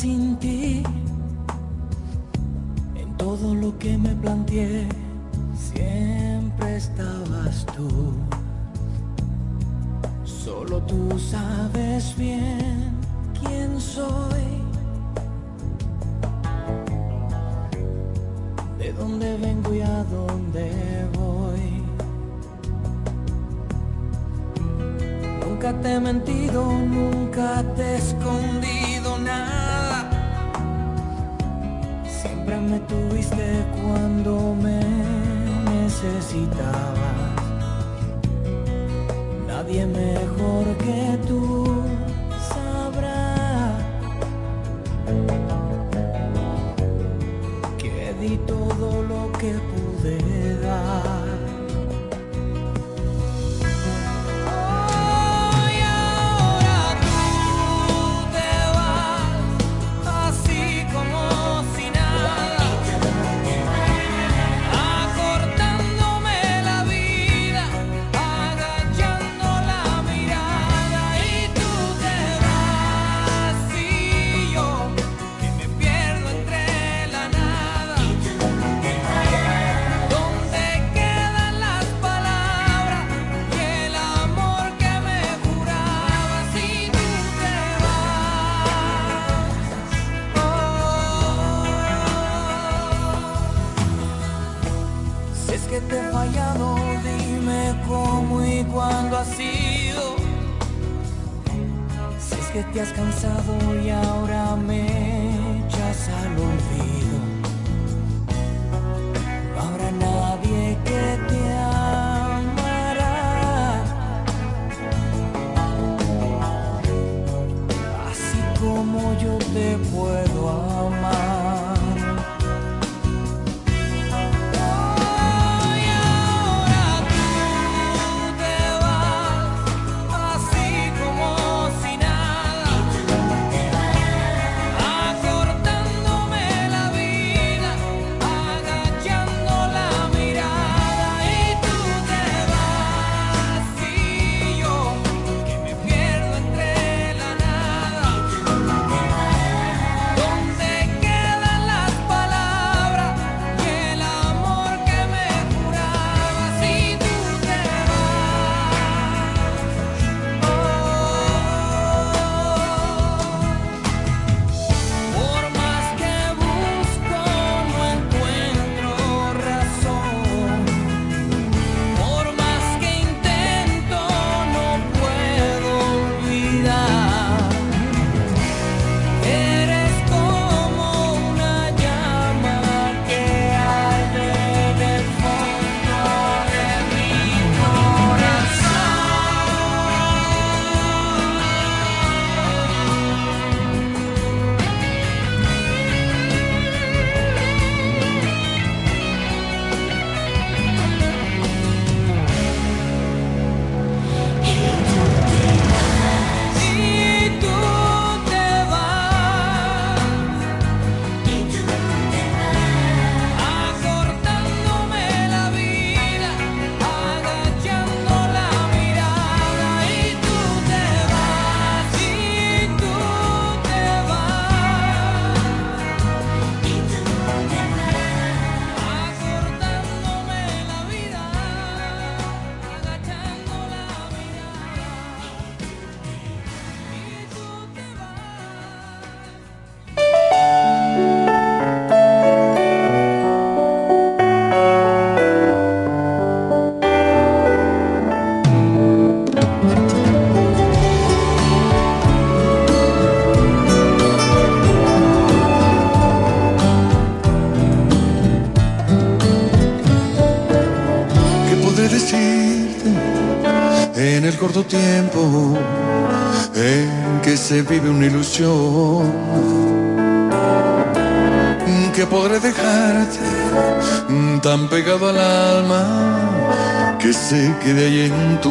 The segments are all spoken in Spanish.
sin ti. En todo lo que me planteé Siempre estabas tú. Solo tú sabes bien quién soy. De dónde vengo y a dónde voy. Nunca te he mentido, nunca te escondí me tuviste cuando me necesitabas. Nadie mejor que tú sabrá que di todo lo que pude.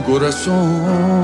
coração.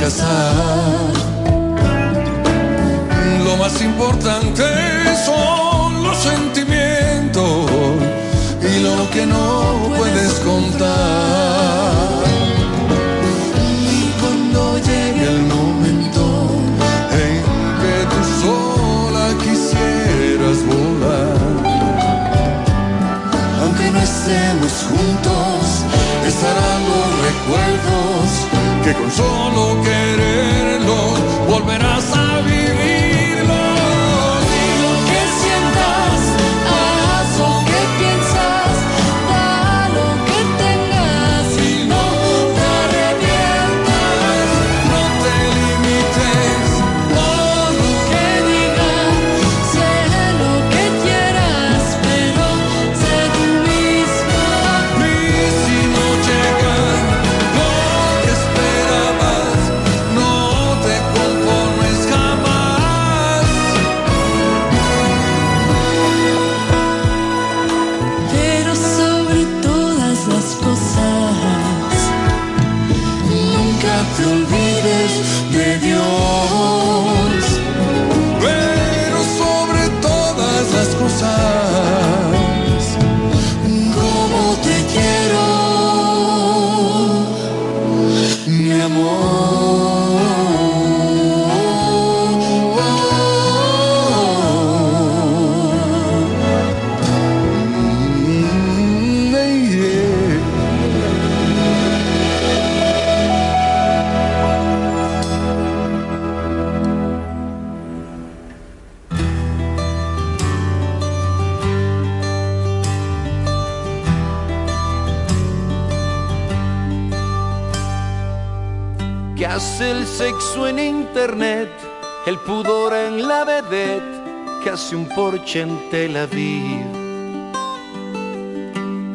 كساها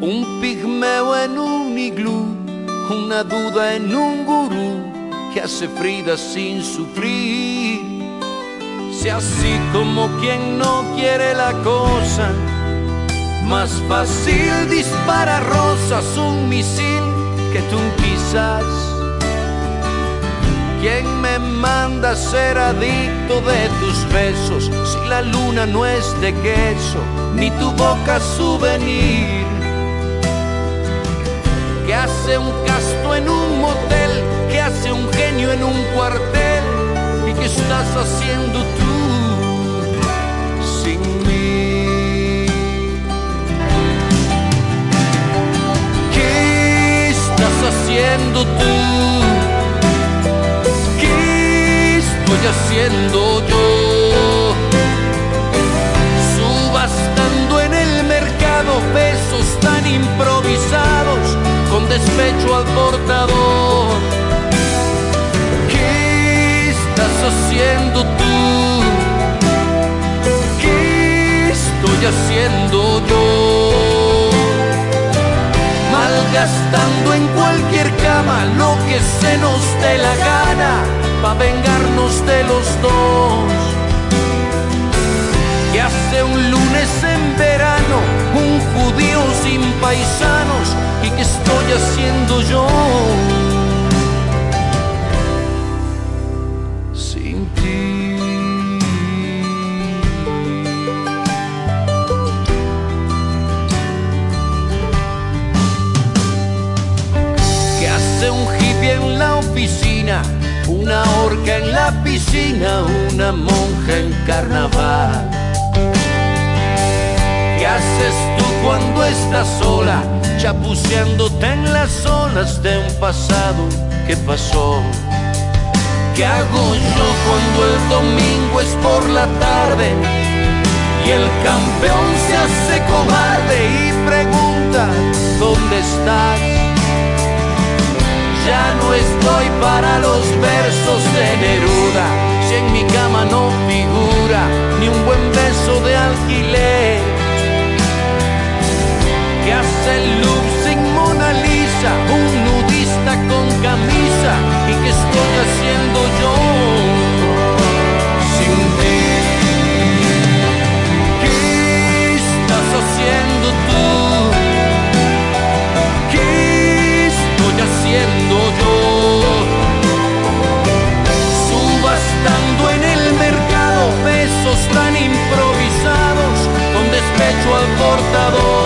Un pigmeo en un iglú, una duda en un gurú que hace Frida sin sufrir. Si así como quien no quiere la cosa, más fácil dispara rosas un misil que tú quizás. ¿Quién me manda a ser adicto de tus besos si la luna no es de queso ni tu boca souvenir? ¿Qué hace un casto en un motel? ¿Qué hace un genio en un cuartel? ¿Y qué estás haciendo tú sin mí? ¿Qué estás haciendo tú? Estoy haciendo yo? Subastando en el mercado besos tan improvisados con despecho al portador. ¿Qué estás haciendo tú? ¿Qué estoy haciendo yo? malgastando en cualquier cama lo que se nos dé la gana, pa' vengarnos de los dos. Que hace un lunes en verano, un judío sin paisanos, y qué estoy haciendo yo sin ti. que hace un hippie en la oficina, una orca en la piscina, una monja en carnaval. ¿Qué haces tú cuando estás sola, chapuceándote en las olas de un pasado que pasó? ¿Qué hago yo cuando el domingo es por la tarde y el campeón se hace cobarde y pregunta, ¿dónde estás? Ya no estoy para los versos de Neruda, si en mi cama no figura ni un buen beso de alquiler. ¿Qué hace el look sin Mona Lisa? Un nudista con camisa. ¿Y qué estoy haciendo yo? pecado.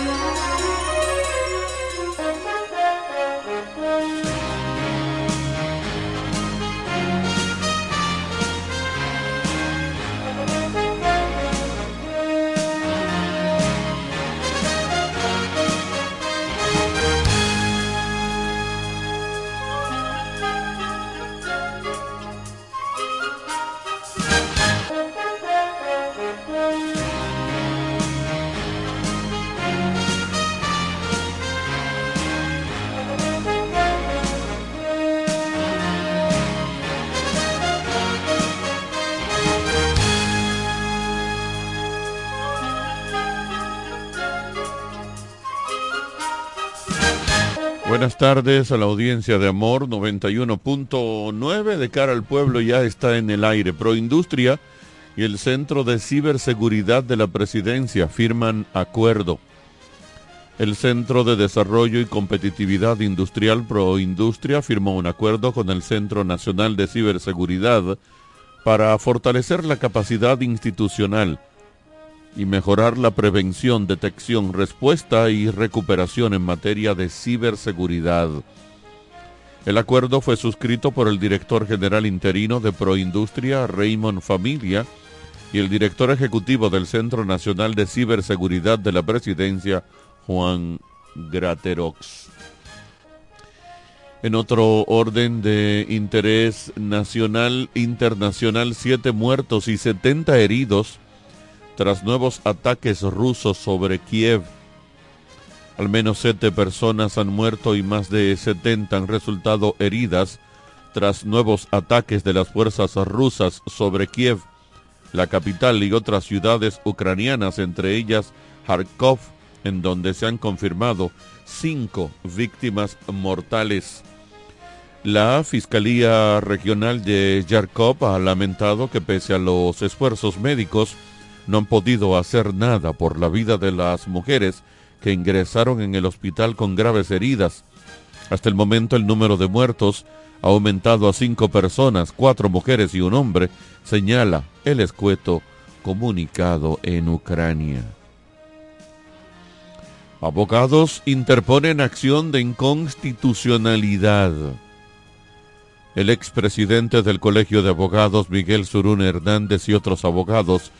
Tardes a la audiencia de Amor 91.9 de cara al pueblo ya está en el aire. Proindustria y el Centro de Ciberseguridad de la Presidencia firman acuerdo. El Centro de Desarrollo y Competitividad Industrial Proindustria firmó un acuerdo con el Centro Nacional de Ciberseguridad para fortalecer la capacidad institucional y mejorar la prevención, detección, respuesta y recuperación en materia de ciberseguridad. El acuerdo fue suscrito por el director general interino de Proindustria, Raymond Familia, y el director ejecutivo del Centro Nacional de Ciberseguridad de la Presidencia, Juan Graterox. En otro orden de interés nacional, internacional, siete muertos y 70 heridos tras nuevos ataques rusos sobre Kiev. Al menos siete personas han muerto y más de 70 han resultado heridas tras nuevos ataques de las fuerzas rusas sobre Kiev, la capital y otras ciudades ucranianas, entre ellas Kharkov, en donde se han confirmado cinco víctimas mortales. La Fiscalía Regional de Yarkov ha lamentado que pese a los esfuerzos médicos, no han podido hacer nada por la vida de las mujeres que ingresaron en el hospital con graves heridas. Hasta el momento el número de muertos ha aumentado a cinco personas, cuatro mujeres y un hombre, señala el escueto comunicado en Ucrania. Abogados interponen acción de inconstitucionalidad. El expresidente del Colegio de Abogados, Miguel Surún Hernández, y otros abogados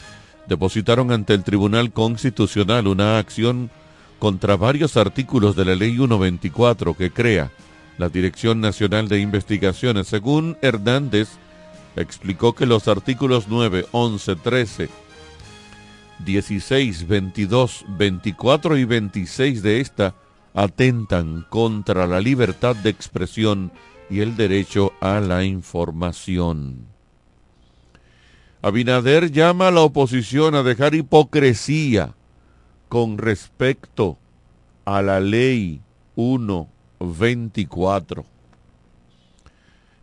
depositaron ante el Tribunal Constitucional una acción contra varios artículos de la Ley 124 que crea la Dirección Nacional de Investigaciones. Según Hernández, explicó que los artículos 9, 11, 13, 16, 22, 24 y 26 de esta atentan contra la libertad de expresión y el derecho a la información. Abinader llama a la oposición a dejar hipocresía con respecto a la ley 124.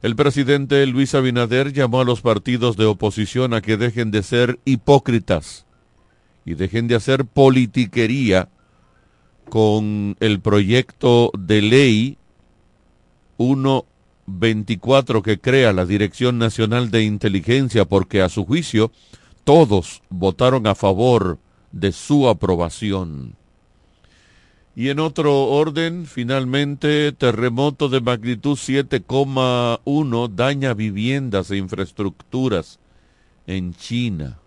El presidente Luis Abinader llamó a los partidos de oposición a que dejen de ser hipócritas y dejen de hacer politiquería con el proyecto de ley 124 que crea la Dirección Nacional de Inteligencia porque a su juicio todos votaron a favor de su aprobación. Y en otro orden, finalmente, terremoto de magnitud 7,1 daña viviendas e infraestructuras en China.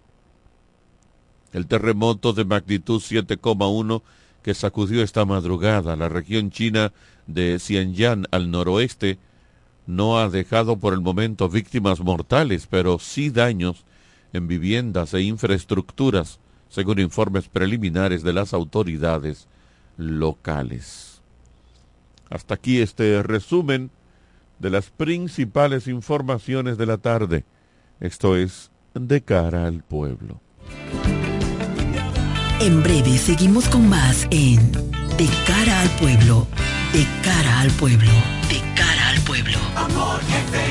El terremoto de magnitud 7,1 que sacudió esta madrugada la región china de Xinjiang al noroeste no ha dejado por el momento víctimas mortales, pero sí daños en viviendas e infraestructuras, según informes preliminares de las autoridades locales. Hasta aquí este resumen de las principales informaciones de la tarde. Esto es de cara al pueblo. En breve seguimos con más en De cara al pueblo, de cara al pueblo, pueblo.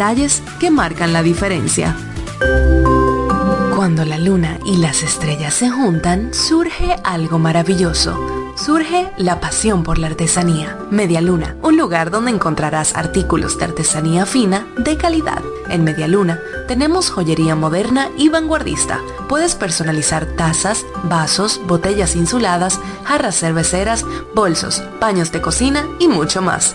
detalles que marcan la diferencia. Cuando la luna y las estrellas se juntan, surge algo maravilloso. Surge la pasión por la artesanía. Media Luna, un lugar donde encontrarás artículos de artesanía fina de calidad. En Media Luna tenemos joyería moderna y vanguardista. Puedes personalizar tazas, vasos, botellas insuladas, jarras cerveceras, bolsos, paños de cocina y mucho más.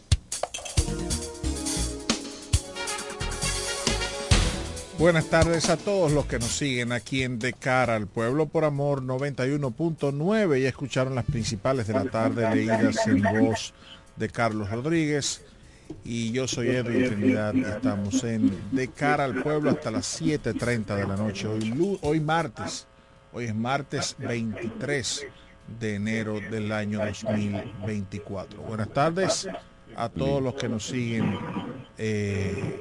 Buenas tardes a todos los que nos siguen aquí en De Cara al Pueblo por Amor 91.9 y escucharon las principales de la tarde leídas en voz de Carlos Rodríguez Y yo soy Edwin Trinidad estamos en De cara al pueblo hasta las 7.30 de la noche. Hoy, hoy martes, hoy es martes 23 de enero del año 2024. Buenas tardes a todos los que nos siguen eh,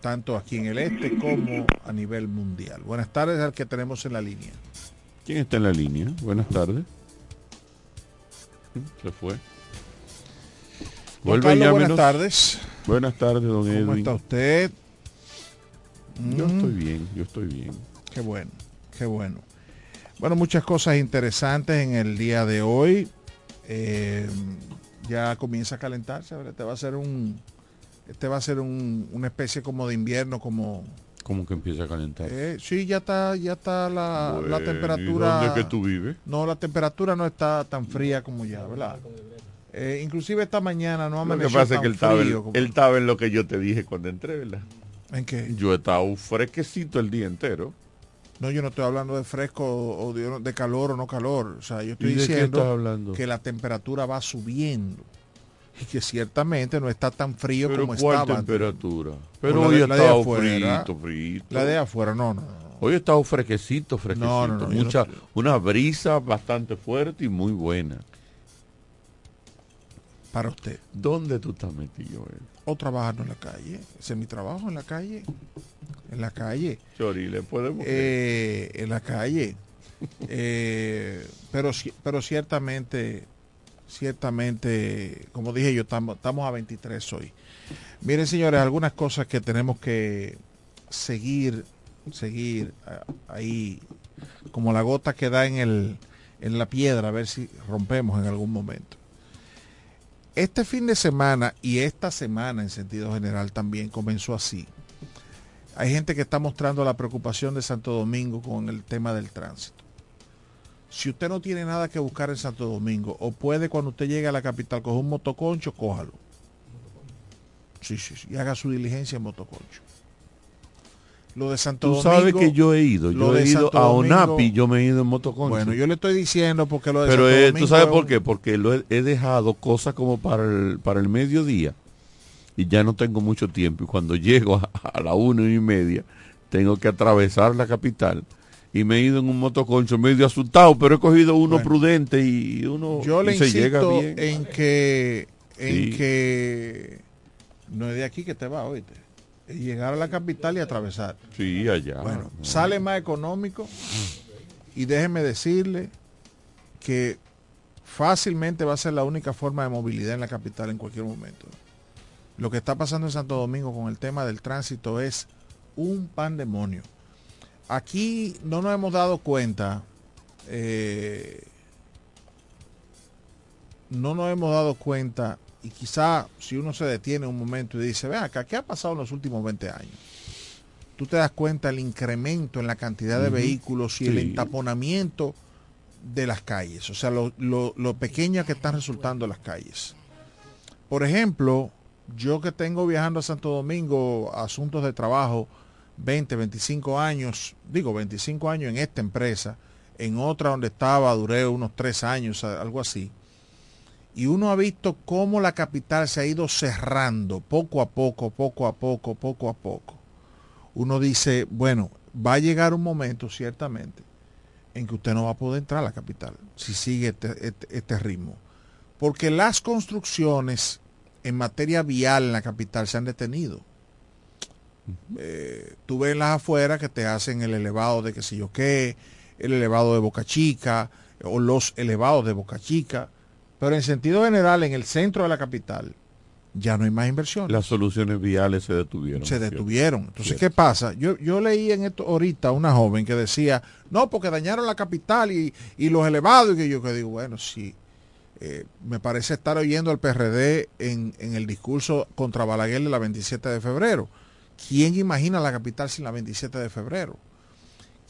tanto aquí en el este como a nivel mundial. Buenas tardes al que tenemos en la línea. ¿Quién está en la línea? Buenas tardes. Se fue. Vuelve Carlos, ya buenas tardes. Buenas tardes, don ¿Cómo Edwin. está usted? Yo Mm. estoy bien, yo estoy bien. Qué bueno, qué bueno. Bueno, muchas cosas interesantes en el día de hoy. Eh, ya comienza a calentarse. ahora Este va a ser un, este va a ser un- una especie como de invierno, como ¿Cómo que empieza a calentar? eh, sí, ya está, ya está la, la Bueno, ¿y temperatura. dónde es que tú vives? No, la temperatura no está tan fría como ya, ¿verdad? Eh, inclusive esta mañana no Lo que amaneció pasa es que él estaba, como- él estaba en lo que yo te dije cuando entré, ¿verdad? ¿En qué? Yo he estado fresquecito el día entero. No, yo no estoy hablando de fresco o de, de calor o no calor. O sea, yo estoy ¿Y diciendo que la temperatura va subiendo y que ciertamente no está tan frío Pero como ¿cuál estaba. temperatura? Pero hoy ha estado frito, frito. La de afuera, no, no. Hoy ha estado fresquecito, fresquecito. No, no, no, Mucha, Una brisa bastante fuerte y muy buena. Para usted. ¿Dónde tú estás metido? eh? O trabajando en la calle. Ese es mi trabajo en la calle. En la calle. Chori, le podemos... Eh, en la calle. Eh, pero, pero ciertamente, ciertamente, como dije yo, estamos, estamos a 23 hoy. Miren, señores, algunas cosas que tenemos que seguir, seguir ah, ahí, como la gota que da en, el, en la piedra, a ver si rompemos en algún momento. Este fin de semana y esta semana en sentido general también comenzó así. Hay gente que está mostrando la preocupación de Santo Domingo con el tema del tránsito. Si usted no tiene nada que buscar en Santo Domingo, o puede cuando usted llegue a la capital coger un motoconcho, cójalo. Sí, sí, sí. Y haga su diligencia en motoconcho. Lo de Santo Tú Domingo. sabes que yo he ido. Yo he ido Santo a Domingo- Onapi, yo me he ido en motoconcho. Bueno, yo le estoy diciendo porque lo de Pero Santo Domingo tú sabes es por qué, porque lo he, he dejado cosas como para el, para el mediodía y ya no tengo mucho tiempo y cuando llego a, a la una y media tengo que atravesar la capital y me he ido en un motoconcho medio asustado, pero he cogido uno Bueno. prudente y uno Yo y le se llega bien. en que en Sí. que no es de aquí que te va, oíste. Llegar a la capital y atravesar. Sí, allá. Bueno, No. sale más económico y déjeme decirle que fácilmente va a ser la única forma de movilidad en la capital en cualquier momento. Lo que está pasando en Santo Domingo con el tema del tránsito es un pandemonio. Aquí no nos hemos dado cuenta, eh, no nos hemos dado cuenta, y quizá si uno se detiene un momento y dice, ve acá, ¿qué ha pasado en los últimos 20 años? Tú te das cuenta el incremento en la cantidad de vehículos y el entaponamiento de las calles, o sea, lo, lo, lo pequeñas que están resultando las calles. Por ejemplo, yo que tengo viajando a Santo Domingo a asuntos de trabajo 20, 25 años, digo 25 años en esta empresa, en otra donde estaba duré unos 3 años, algo así. Y uno ha visto cómo la capital se ha ido cerrando poco a poco, poco a poco, poco a poco. Uno dice, bueno, va a llegar un momento ciertamente en que usted no va a poder entrar a la capital si sigue este, este- este ritmo. Porque las construcciones en materia vial en la capital se han detenido. Eh, tú ves las afueras que te hacen el elevado de qué sé yo qué, el elevado de Boca Chica o los elevados de Boca Chica, pero en sentido general en el centro de la capital ya no hay más inversión. Las soluciones viales se detuvieron. se detuvieron. Entonces. ¿qué pasa? Yo, yo leí en esto ahorita una joven que decía, no, porque dañaron la capital y, y los elevados, y que yo que digo, bueno, sí, eh, me parece estar oyendo al PRD en, en el discurso contra Balaguer de la 27 de febrero. ¿Quién imagina la capital sin la 27 de febrero?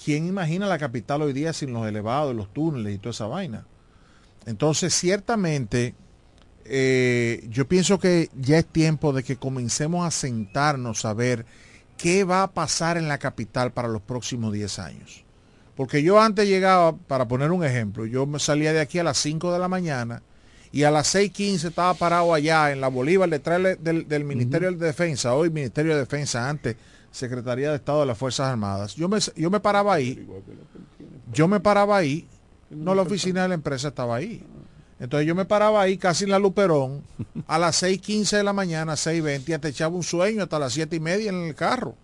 ¿Quién imagina la capital hoy día sin los elevados, los túneles y toda esa vaina? Entonces, ciertamente, eh, yo pienso que ya es tiempo de que comencemos a sentarnos a ver qué va a pasar en la capital para los próximos 10 años. Porque yo antes llegaba, para poner un ejemplo, yo me salía de aquí a las 5 de la mañana y a las 6.15 estaba parado allá en la Bolívar detrás del, del- Ministerio de Defensa, hoy Ministerio de Defensa, antes Secretaría de Estado de las Fuerzas Armadas. Yo me, yo me paraba ahí, yo me paraba ahí, no la oficina de la empresa estaba ahí. Entonces yo me paraba ahí casi en la Luperón a las 6.15 de la mañana, 6.20, y te echaba un sueño hasta las 7 y media en el carro.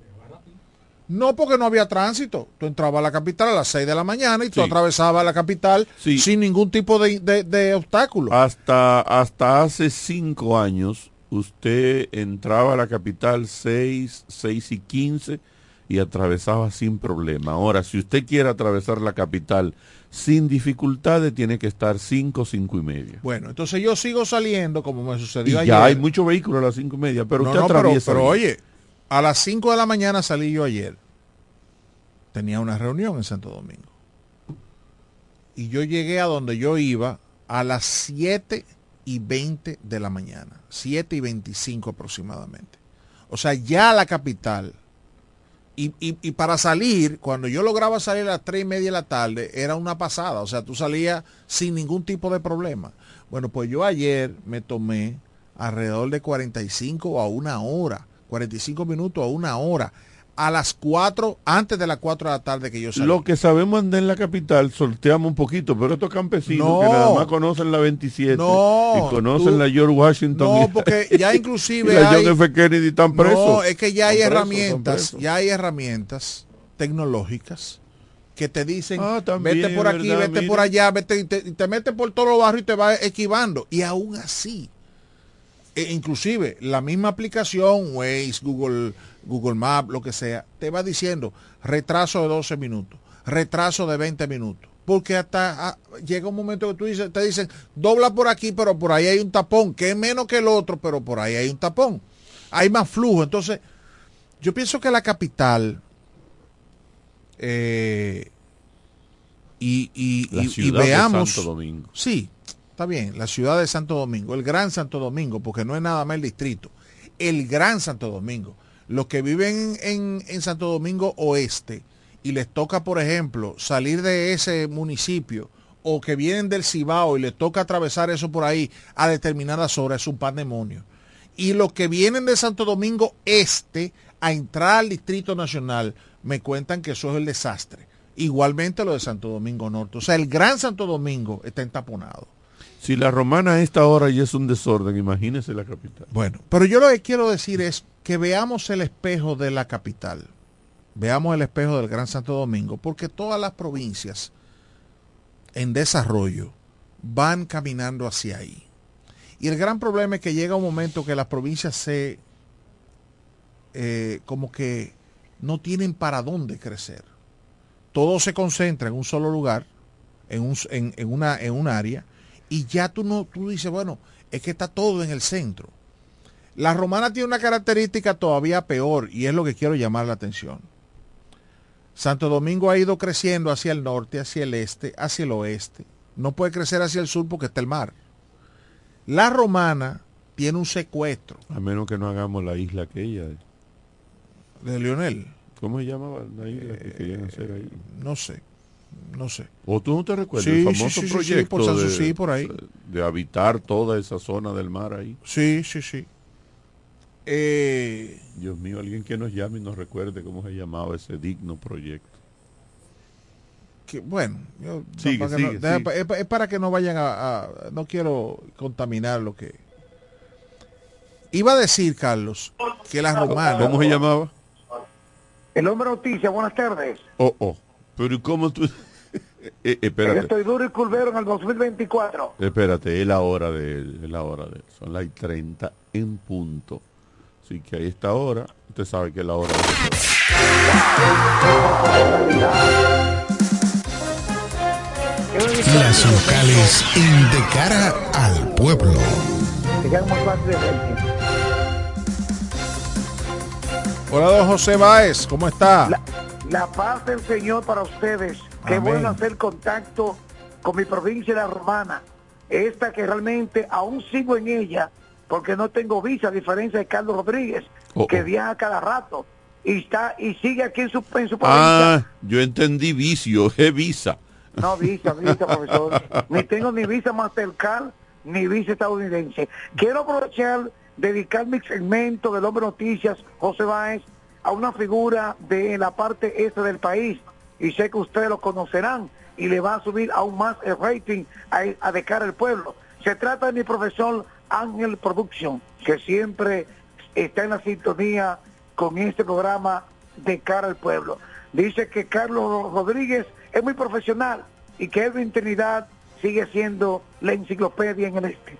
No porque no había tránsito. Tú entrabas a la capital a las 6 de la mañana y tú Sí. atravesabas la capital Sí. sin ningún tipo de, de- de obstáculo. Hasta, hasta hace cinco años, usted entraba a la capital 6, 6 y 15 y atravesaba sin problema. Ahora, si usted quiere atravesar la capital sin dificultades, tiene que estar 5, 5 y media. Bueno, entonces yo sigo saliendo como me Y sucedió ayer. ya hay muchos vehículos a las 5 y media, pero No, usted no, atraviesa. pero oye, a las 5 de la mañana salí yo ayer. Tenía una reunión en Santo Domingo. Y yo llegué a donde yo iba a las 7 y 20 de la mañana. 7 y 25 aproximadamente. O sea, ya la capital. Y, y- y para salir, cuando yo lograba salir a las 3 y media de la tarde, era una pasada. O sea, tú salías sin ningún tipo de problema. Bueno, pues yo ayer me tomé alrededor de 45 a una hora. 45 minutos a una hora. A las 4, antes de las 4 de la tarde que yo salí. Lo que sabemos andar en la capital, sorteamos un poquito, pero estos campesinos No. que nada más conocen la 27 No, y conocen tú- la George Washington No, y, porque ya y inclusive la hay... John F. Kennedy están presos. No, es que ya hay presos, herramientas, ya hay herramientas tecnológicas que te dicen, Ah, también, vete por aquí, ¿verdad? vete por allá, vete y te, y te metes por todos los barrios y te va esquivando. Y aún así, e inclusive la misma aplicación, Waze, Google, Google Maps, lo que sea, te va diciendo retraso de 12 minutos, retraso de 20 minutos. Porque hasta ah, llega un momento que tú dices, te dicen, dobla por aquí, pero por ahí hay un tapón, que es menos que el otro, pero por ahí hay un tapón. Hay más flujo. Entonces, yo pienso que la capital eh, y, y- La y- y ciudad de veamos. Santo Domingo. Sí, está bien, la ciudad de Santo Domingo, el Gran Santo Domingo, porque no es nada más el distrito, el Gran Santo Domingo. Los que viven en, en Santo Domingo Oeste y les toca, por ejemplo, salir de ese municipio o que vienen del Cibao y les toca atravesar eso por ahí a determinadas horas, es un pandemonio. Y los que vienen de Santo Domingo Este a entrar al Distrito Nacional, me cuentan que eso es el desastre. Igualmente lo de Santo Domingo Norte. O sea, el Gran Santo Domingo está entaponado. Si la romana a esta hora ya es un desorden, imagínese la capital. Bueno, pero yo lo que quiero decir es que veamos el espejo de la capital. Veamos el espejo del Gran Santo Domingo, porque todas las provincias en desarrollo van caminando hacia ahí. Y el gran problema es que llega un momento que las provincias se eh, como que no tienen para dónde crecer. Todo se concentra en un solo lugar, en un, en, en una, en un área, y ya tú no, tú dices, bueno, es que está todo en el centro. La romana tiene una característica todavía peor, y es lo que quiero llamar la atención. Santo Domingo ha ido creciendo hacia el norte, hacia el este, hacia el oeste. No puede crecer hacia el sur porque está el mar. La romana tiene un secuestro A menos que no hagamos la isla aquella. de- de Lionel. ¿Cómo se llamaba la isla que querían hacer ahí? No sé, no sé. ¿O tú no te recuerdas Sí, el famoso sí, sí, sí, proyecto por San de, Susi, por ahí. de habitar toda esa zona del mar ahí? Sí, sí, sí. Eh, Dios mío, alguien que nos llame y nos recuerde cómo se llamaba ese digno proyecto. que, bueno, yo- Sigue, para sigue, no- sigue. Es, pa- es para que no vayan a, a- No quiero contaminar lo que... Iba a decir, Carlos, que la romana... ¿Cómo se llamaba? El hombre noticia, buenas tardes. Oh, oh. Pero ¿y ¿cómo tú...? Eh, Yo espérate, estoy duro y curvero en el 2024. espérate, es la hora de él, es la hora de él. Son las 30 en punto. Así que ahí está hora, usted sabe que es la hora de Las locales en De Cara al Pueblo. Hola, don José Báez, ¿cómo está? La, la paz del Señor para ustedes. Qué Amén. bueno hacer contacto con mi provincia de la Romana. Esta que realmente aún sigo en ella porque no tengo visa, a diferencia de Carlos Rodríguez, Oh, que oh. viaja cada rato y está y sigue aquí en su, en su provincia. Ah, yo entendí vicio, es visa. No, visa, visa, profesor. ni tengo ni visa Mastercard, ni visa estadounidense. Quiero aprovechar, dedicar mi segmento del Hombre Noticias, José Báez, a una figura de la parte este del país, y sé que ustedes lo conocerán, y le va a subir aún más el rating a, de cara al pueblo. Se trata de mi profesor Ángel Production, que siempre está en la sintonía con este programa de cara al pueblo. Dice que Carlos Rodríguez es muy profesional y que Edwin Trinidad sigue siendo la enciclopedia en el este.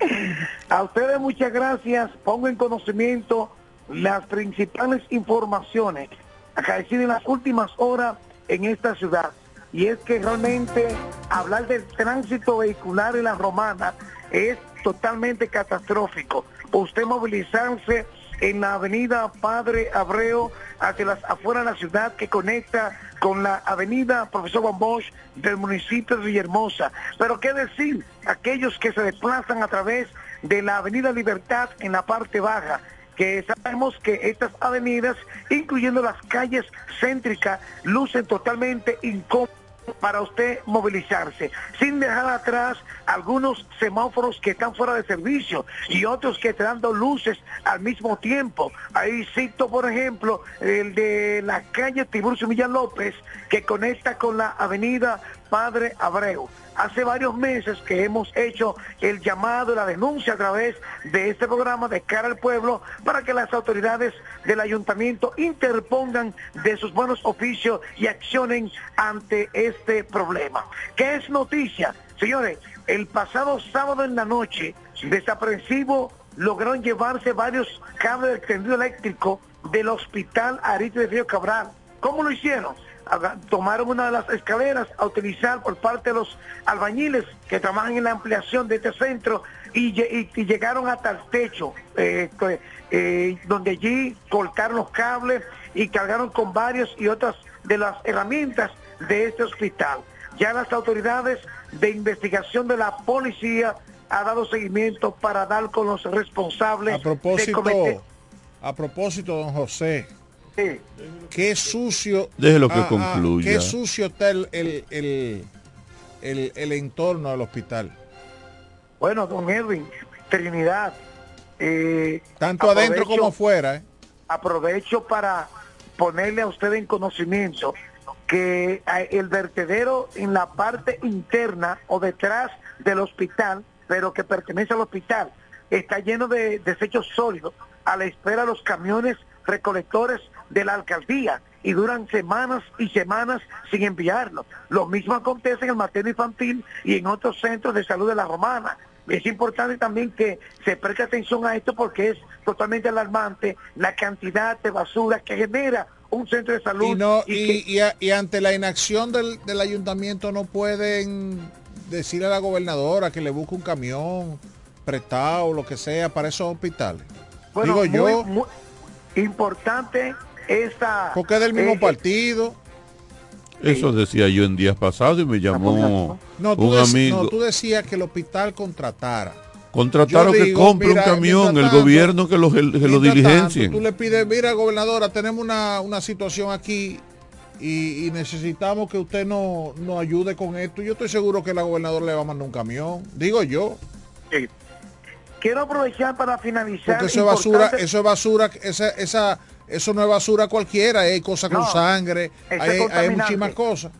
A ustedes muchas gracias. Pongo en conocimiento las principales informaciones acaecidas en las últimas horas en esta ciudad. Y es que realmente hablar del tránsito vehicular en la romana es totalmente catastrófico. Usted movilizarse en la avenida Padre Abreu hacia las afueras de la ciudad que conecta con la avenida Profesor Juan del municipio de Villahermosa. Pero qué decir, aquellos que se desplazan a través de la avenida Libertad en la parte baja, que sabemos que estas avenidas, incluyendo las calles céntricas, lucen totalmente incómodas para usted movilizarse, sin dejar atrás algunos semáforos que están fuera de servicio y otros que están dando luces al mismo tiempo. Ahí cito, por ejemplo, el de la calle Tiburcio Villa López, que conecta con la avenida Padre Abreu. Hace varios meses que hemos hecho el llamado, la denuncia a través de este programa de cara al pueblo para que las autoridades del ayuntamiento interpongan de sus buenos oficios y accionen ante este problema. ¿Qué es noticia? Señores, el pasado sábado en la noche, desaprensivo lograron llevarse varios cables de extendido eléctrico del hospital Arito de Río Cabral. ¿Cómo lo hicieron? Tomaron una de las escaleras a utilizar por parte de los albañiles que trabajan en la ampliación de este centro y, lle- y- y llegaron hasta el techo, eh, eh, donde allí cortaron los cables y cargaron con varios y otras de las herramientas de este hospital. Ya las autoridades de investigación de la policía ha dado seguimiento para dar con los responsables A de propósito, cometer- a propósito, don José, qué sucio. Déjelo que ah, ah, concluya. qué sucio está el, el, el, el- el entorno del hospital. Bueno, don Edwin, Trinidad. eh, Tanto adentro como afuera. ¿eh? Aprovecho para ponerle a usted en conocimiento que eh, el vertedero en la parte interna o detrás del hospital, pero que pertenece al hospital, está lleno de desechos sólidos a la espera de los camiones recolectores de la alcaldía y duran semanas y semanas sin enviarlo. Lo mismo acontece en el materno infantil y en otros centros de salud de la romana. Es importante también que se preste atención a esto porque es totalmente alarmante la cantidad de basura que genera un centro de salud. Y, no, y y, y a- y ante la inacción del, del ayuntamiento no pueden decirle a la gobernadora que le busque un camión prestado, lo que sea, para esos hospitales. Bueno, Digo yo, muy importante esta... porque es del mismo eh, partido. Eso decía yo en días pasados y me llamó No, tú, un amigo. no, tú decías que el hospital contratara. Contrataron que compre mira, un camión, el gobierno que lo, que lo diligencien. tanto, tú le pides, mira, gobernadora, tenemos una, una situación aquí y, y necesitamos que usted no- nos ayude con esto. Yo estoy seguro que la gobernadora le va a mandar un camión. Digo yo. Sí. Quiero aprovechar para finalizar. Porque eso es basura, eso es basura, esa, esa, eso no es basura cualquiera, hay cosas con No, sangre, hay, hay muchísimas cosas.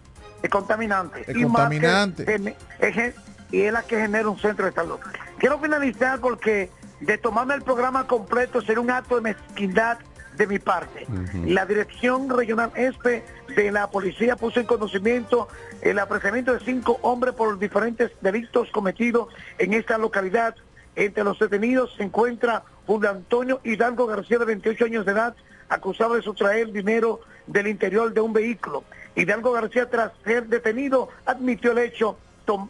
Es contaminante. Es Y que contaminante. gene- es y es la que genera un centro de salud. Quiero finalizar porque de tomarme el programa completo sería un acto de mezquindad de mi parte. La Dirección Regional ESPE de la Policía puso en conocimiento el apresamiento de cinco hombres por diferentes delitos cometidos en esta localidad. Entre los detenidos se encuentra Julio Antonio Hidalgo García, de 28 años de edad, acusado de sustraer dinero del interior de un vehículo. Hidalgo García, tras ser detenido, admitió el hecho,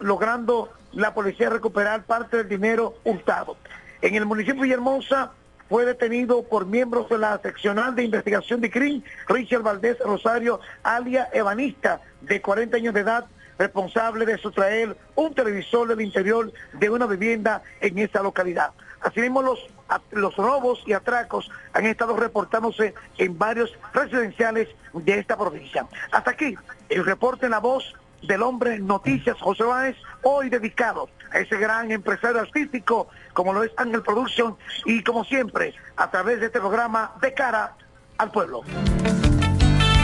logrando la policía recuperar parte del dinero hurtado. En el municipio de Villahermosa fue detenido por miembros de la seccional de investigación de CRIM, Richard Valdés Rosario, alia Evanista, de 40 años de edad, responsable de sustraer un televisor del interior de una vivienda en esta localidad. Asimismo, los, los robos y atracos han estado reportándose en varios residenciales de esta provincia. Hasta aquí, el reporte en la voz del hombre Noticias José Báez, hoy dedicado a ese gran empresario artístico como lo es Ángel Production y como siempre a través de este programa de cara al pueblo.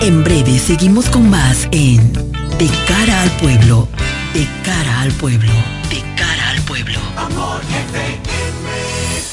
En breve seguimos con más en De cara al pueblo, de cara al pueblo, de cara al pueblo.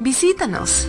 Visítanos.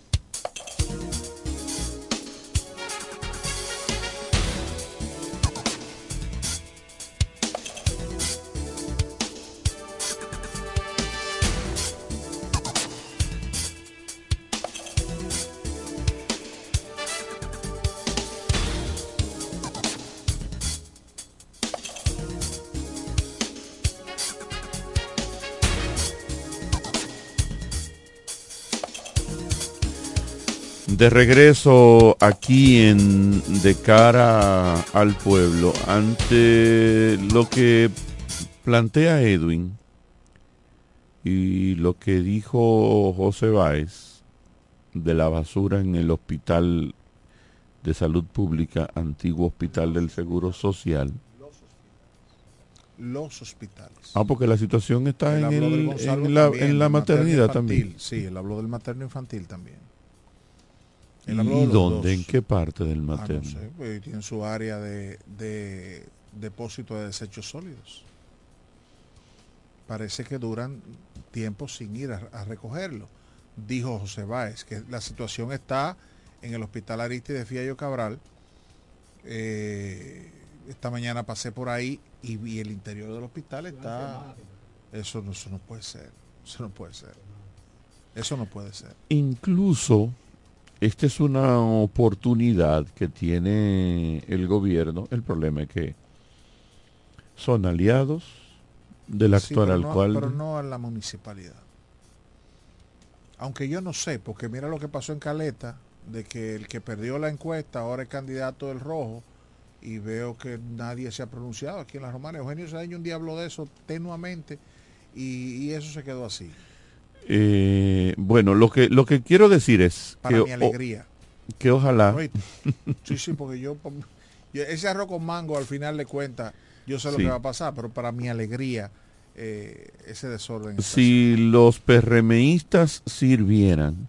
De regreso aquí en De cara al pueblo, ante lo que plantea Edwin y lo que dijo José Báez de la basura en el hospital de salud pública, antiguo hospital del Seguro Social. Los hospitales. Ah, porque la situación está en, el- la, también, en la del materno maternidad infantil. también. Sí, él habló del materno infantil también. ¿Y de dónde? ¿En qué parte del Ah, no materno? sé, pues tiene su área de, de depósito de desechos sólidos. Parece que duran tiempo sin ir a, a recogerlo. dijo José Báez, que la situación está en el hospital Aristide Fiallo Cabral. Eh, esta mañana pasé por ahí y vi el interior del hospital está... Eso no, eso no puede ser. Eso no puede ser. Eso no puede ser. Incluso, esta es una oportunidad que tiene el gobierno. El problema es que son aliados del Sí, actual no- alcalde. pero no a la municipalidad. Aunque yo no sé, porque mira lo que pasó en Caleta, de que el que perdió la encuesta ahora es candidato del rojo y veo que nadie se ha pronunciado aquí en la Romana. Eugenio Cedeño un día habló de eso tenuamente y, y eso se quedó así. Eh, bueno, lo que lo que quiero decir es Para que, mi alegría. o- que ojalá. Sí, sí, porque yo, yo- ese arroz con mango al final de cuentas, yo sé lo Sí. que va a pasar, pero para mi alegría, eh, ese desorden. si los PRMistas sirvieran,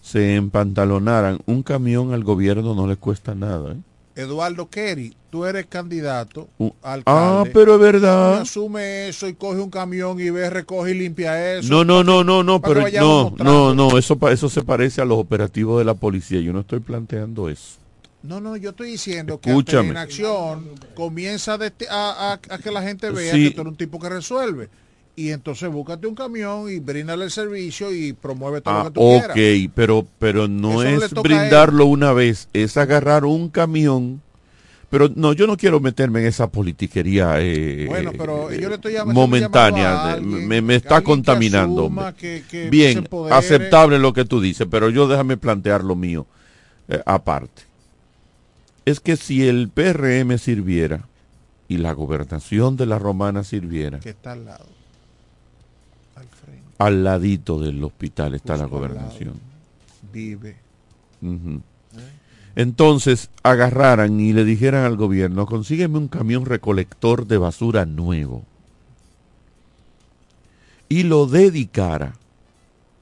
se empantalonaran, un camión al gobierno no le cuesta nada. ¿eh? Eduardo Kerry, tú eres candidato Un- a ah, pero es verdad. Asume eso y coge un camión y ve, recoge y limpia eso. No, no, no, no, no, pero no, no, no, eso, eso se parece a los operativos de la policía. Yo no estoy planteando eso. No, no, yo estoy diciendo que en acción comienza a, desti- a- a- a que la gente vea Sí. que tú eres un tipo que resuelve. Y entonces búscate un camión y bríndale el servicio y promueve todo Ah, lo que tú ok, quieras. pero, pero no Eso es brindarlo una vez, es agarrar un camión. Pero no, yo no quiero meterme en esa politiquería eh, Bueno, pero yo le estoy llam- momentánea. alguien, me, me está que contaminando. asuma hombre. que- que se Bien, aceptable lo que tú dices, pero yo déjame plantear lo mío eh, aparte. Es que si el PRM sirviera y la gobernación de la Romana sirviera, Que está al lado. Al ladito del hospital está la Justo gobernación. Vive. Ujú. Entonces agarraran y le dijeran al gobierno, consígueme un camión recolector de basura nuevo. Y lo dedicara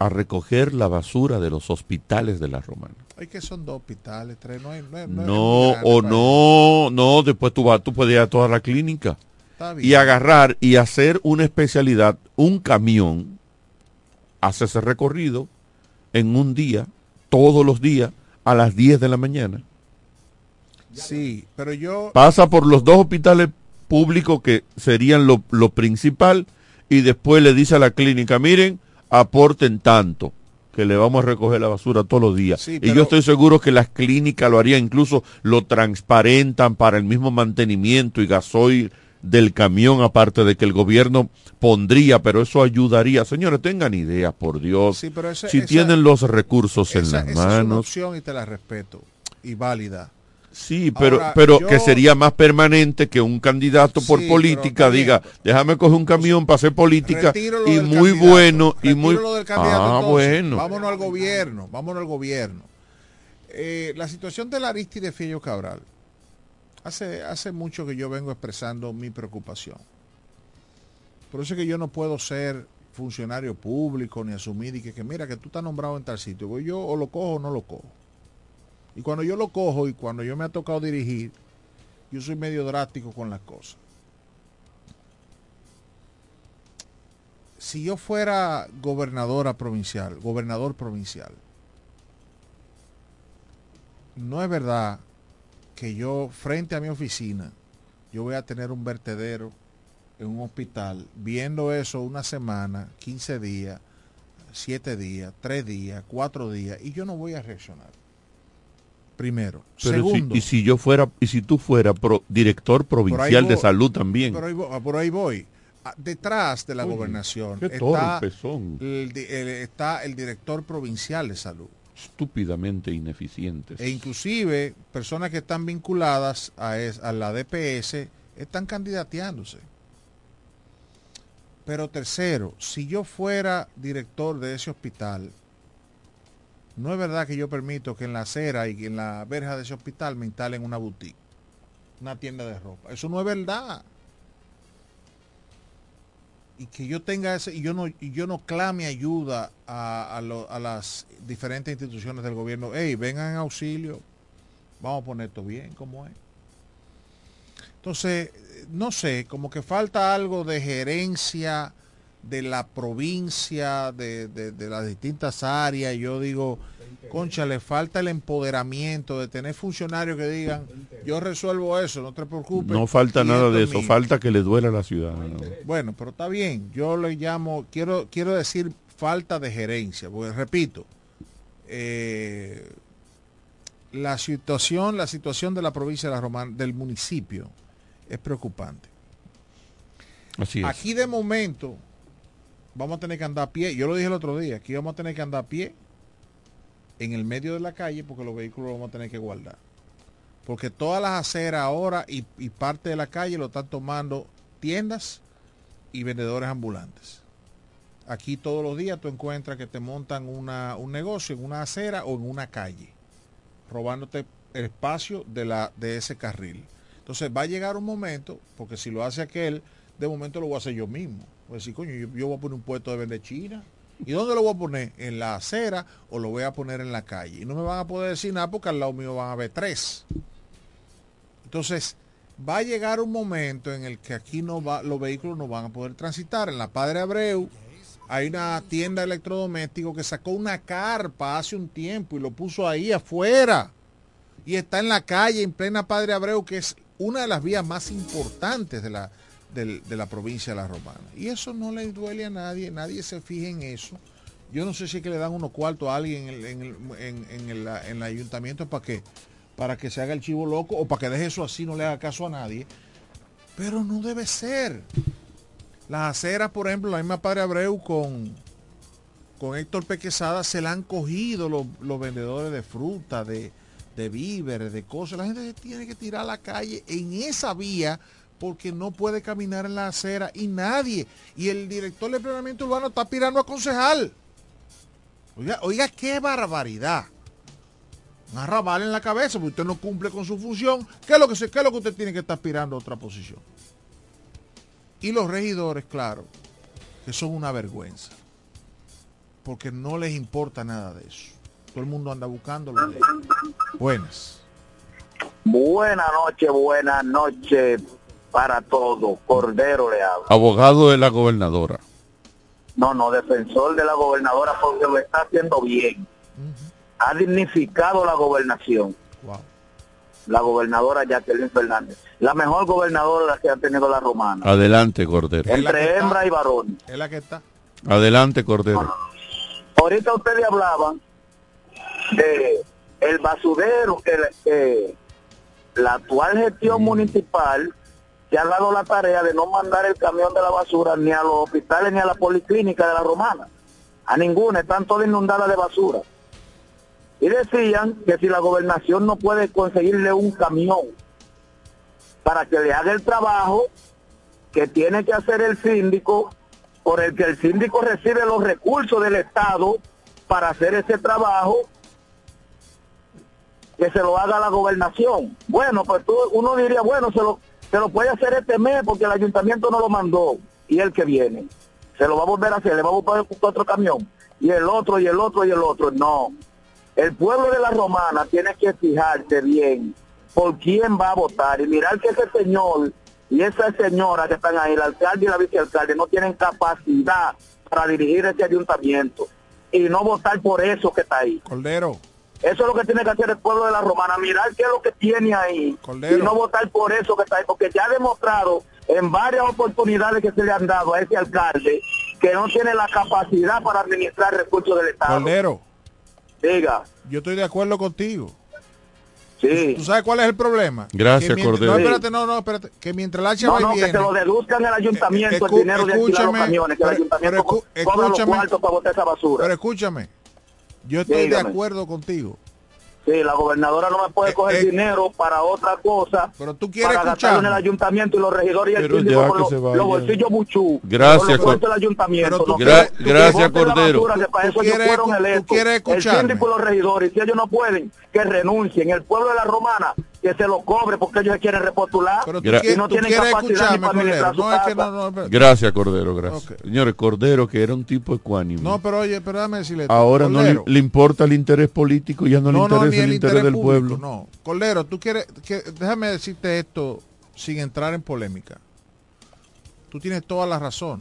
a recoger la basura de los hospitales de la Romana. Hay que son dos hospitales, tres. No, hay, no, hay- no o no, no, después tú vas, tú puedes ir a toda la clínica. Y agarrar y hacer una especialidad, un camión, hace ese recorrido en un día, todos los días, a las 10 de la mañana. Sí, pero yo... pasa por los dos hospitales públicos que serían lo, lo principal y después le dice a la clínica, miren, aporten tanto, que le vamos a recoger la basura todos los días. Sí, y yo estoy seguro que las clínicas lo harían, incluso lo transparentan para el mismo mantenimiento y gasoil del camión, aparte de que el gobierno pondría, pero eso ayudaría. Señores, tengan ideas, por Dios. Sí, pero ese- si esa- tienen los recursos en las esa es una manos. opción y te la respeto. Y válida. Sí, pero, Ahora, pero yo- que sería más permanente que un candidato por Sí, política diga, déjame coger un camión para hacer política y muy bueno y muy del candidato, ah entonces. bueno Vámonos al gobierno, vámonos al gobierno. Eh, la situación del Aristide Fiello Cabral. Hace, hace mucho que yo vengo expresando mi preocupación. Por eso es que yo no puedo ser funcionario público ni asumir y que, que mira que tú estás nombrado en tal sitio. Pues Yo o lo cojo o no lo cojo. Y cuando yo lo cojo y cuando yo me ha tocado dirigir, yo soy medio drástico con las cosas. Si yo fuera gobernadora provincial, gobernador provincial, no es verdad que yo frente a mi oficina, yo voy a tener un vertedero en un hospital, viendo eso una semana, 15 días, 7 días, 3 días, 4 días, y yo no voy a reaccionar. Primero. pero si- Segundo. y si yo fuera y si tú fueras pro- director provincial de salud también Por ahí, vo- por ahí voy. Ah, Detrás de la gobernación el, el- está el director provincial de salud. Estúpidamente ineficientes E inclusive personas que están vinculadas a, es- a la DPS están candidateándose. Pero tercero, si yo fuera director de ese hospital, no es verdad que yo permito que en la acera y en la verja de ese hospital me instalen una boutique, una tienda de ropa. Eso no es verdad. Y que yo tenga ese, y yo no, y yo no clame ayuda a, a las diferentes instituciones del gobierno. Hey, vengan en auxilio. Vamos a poner esto bien, como es. Entonces, no sé, como que falta algo de gerencia de la provincia, de- de las distintas áreas. Yo digo, concha, le falta el empoderamiento de tener funcionarios que digan, yo resuelvo eso, no te preocupes. No falta nada de es eso, mío". falta que le duela a la ciudad. ¿no? Bueno, pero está bien. Yo le llamo, quiero, quiero decir falta de gerencia, porque repito, eh, la situación, la situación de la provincia de la Romana, del municipio, es preocupante. Así es. Aquí de momento vamos a tener que andar a pie. Yo lo dije el otro día, aquí vamos a tener que andar a pie en el medio de la calle porque los vehículos los vamos a tener que guardar. Porque todas las aceras ahora y, y parte de la calle lo están tomando tiendas y vendedores ambulantes. Aquí todos los días tú encuentras que te montan una- un negocio en una acera o en una calle, robándote el espacio de, la, de ese carril. Entonces va a llegar un momento, porque si lo hace aquel, de momento lo voy a hacer yo mismo. Voy a decir, coño, yo, yo voy a poner un puesto de vender china. ¿Y dónde lo voy a poner? ¿En la acera o lo voy a poner en la calle? Y no me van a poder decir nada porque al lado mío van a haber tres. Entonces, va a llegar un momento en el que aquí no va, los vehículos no van a poder transitar. En la Padre Abreu hay una tienda de que sacó una carpa hace un tiempo y lo puso ahí afuera. Y está en la calle, en plena Padre Abreu, que es una de las vías más importantes de la, de la provincia de La Romana. Y eso no le duele a nadie, nadie se fija en eso. Yo no sé si es que le dan unos cuartos a alguien en el, en en- el- el ayuntamiento para que, para que se haga el chivo loco o para que deje eso así, no le haga caso a nadie. Pero no debe ser. Las aceras, por ejemplo, la misma Padre Abreu con, con Héctor Pequezada se la han cogido los, los vendedores de fruta, de, de víveres, de cosas. La gente se tiene que tirar a la calle en esa vía porque no puede caminar en la acera y nadie. Y el director de planeamiento urbano está aspirando a concejal. Oiga, oiga, qué barbaridad. Un arrabal en la cabeza, porque usted no cumple con su función. ¿Qué es lo que, qué es lo que usted tiene que estar aspirando a otra posición? Y los regidores, claro, que son una vergüenza. Porque no les importa nada de eso. Todo el mundo anda buscando lo de ellos. Buenas. Buenas noches, buenas noches para todos. Cordero le habla. Abogado de la gobernadora. No, no, defensor de la gobernadora porque lo está haciendo bien. Ha dignificado la gobernación. La gobernadora Jacqueline Fernández. La mejor gobernadora que ha tenido la romana. Adelante, Cordero. Entre hembra y varón. Es la que está. Adelante, Cordero. Ahorita ustedes hablaban de el basurero que, que la actual gestión municipal se ha dado la tarea de no mandar el camión de la basura ni a los hospitales ni a la policlínica de la romana. A ninguna, están todas inundadas de basura. Y decían que si la gobernación no puede conseguirle un camión para que le haga el trabajo que tiene que hacer el síndico, por el que el síndico recibe los recursos del Estado para hacer ese trabajo, que se lo haga la gobernación. Bueno, pues tú, uno diría, bueno, se lo, se lo puede hacer este mes porque el ayuntamiento no lo mandó y el que viene. Se lo va a volver a hacer, le va a buscar otro camión y el otro y el otro y el otro. No. El pueblo de la romana tiene que fijarse bien por quién va a votar y mirar que ese señor y esa señora que están ahí, el alcalde y la vicealcalde, no tienen capacidad para dirigir ese ayuntamiento y no votar por eso que está ahí. Cordero. Eso es lo que tiene que hacer el pueblo de la Romana, mirar qué es lo que tiene ahí Cordero. y no votar por eso que está ahí, porque ya ha demostrado en varias oportunidades que se le han dado a ese alcalde que no tiene la capacidad para administrar recursos del Estado. Cordero. Diga. Yo estoy de acuerdo contigo. Sí. ¿Tú sabes cuál es el problema? Gracias, Que mientras- Cordero. No, espérate, no, no, espérate. Que mientras la No, va y no, que se lo deduzcan al ayuntamiento Escu- el dinero de alquilar los camiones, que el ayuntamiento pero escu- cobra los cuartos para botar esa basura. Pero escúchame, yo estoy Dígame. de acuerdo contigo. Sí, la gobernadora no me puede coger dinero para otra cosa. Pero tú quieres para gastarlo en el ayuntamiento y los regidores y el Pero síndico que los, se los bolsillos buchú. Gracias, del ayuntamiento. Tú no. gracias, Cordero. basura, que para Tú eso ellos quieres fueron electos. El síndico y los regidores, si ellos no pueden, que renuncien. El pueblo de la romana, que se lo cobre porque ellos se quieren repostular. Pero tú, Gra- y no tú tienen quieres capacidad ni para Cordero. administrar su No, es que casa. no, no, espérate. Gracias, Cordero, gracias. Ok. Señores, Cordero, que era un tipo ecuánime. No, pero oye, pero déjame decirle. esto. Ahora no le, importa el interés político, ya no, le interesa el, el interés, del público, pueblo. No, Cordero, tú quieres, que, déjame decirte esto sin entrar en polémica. Tú tienes toda la razón.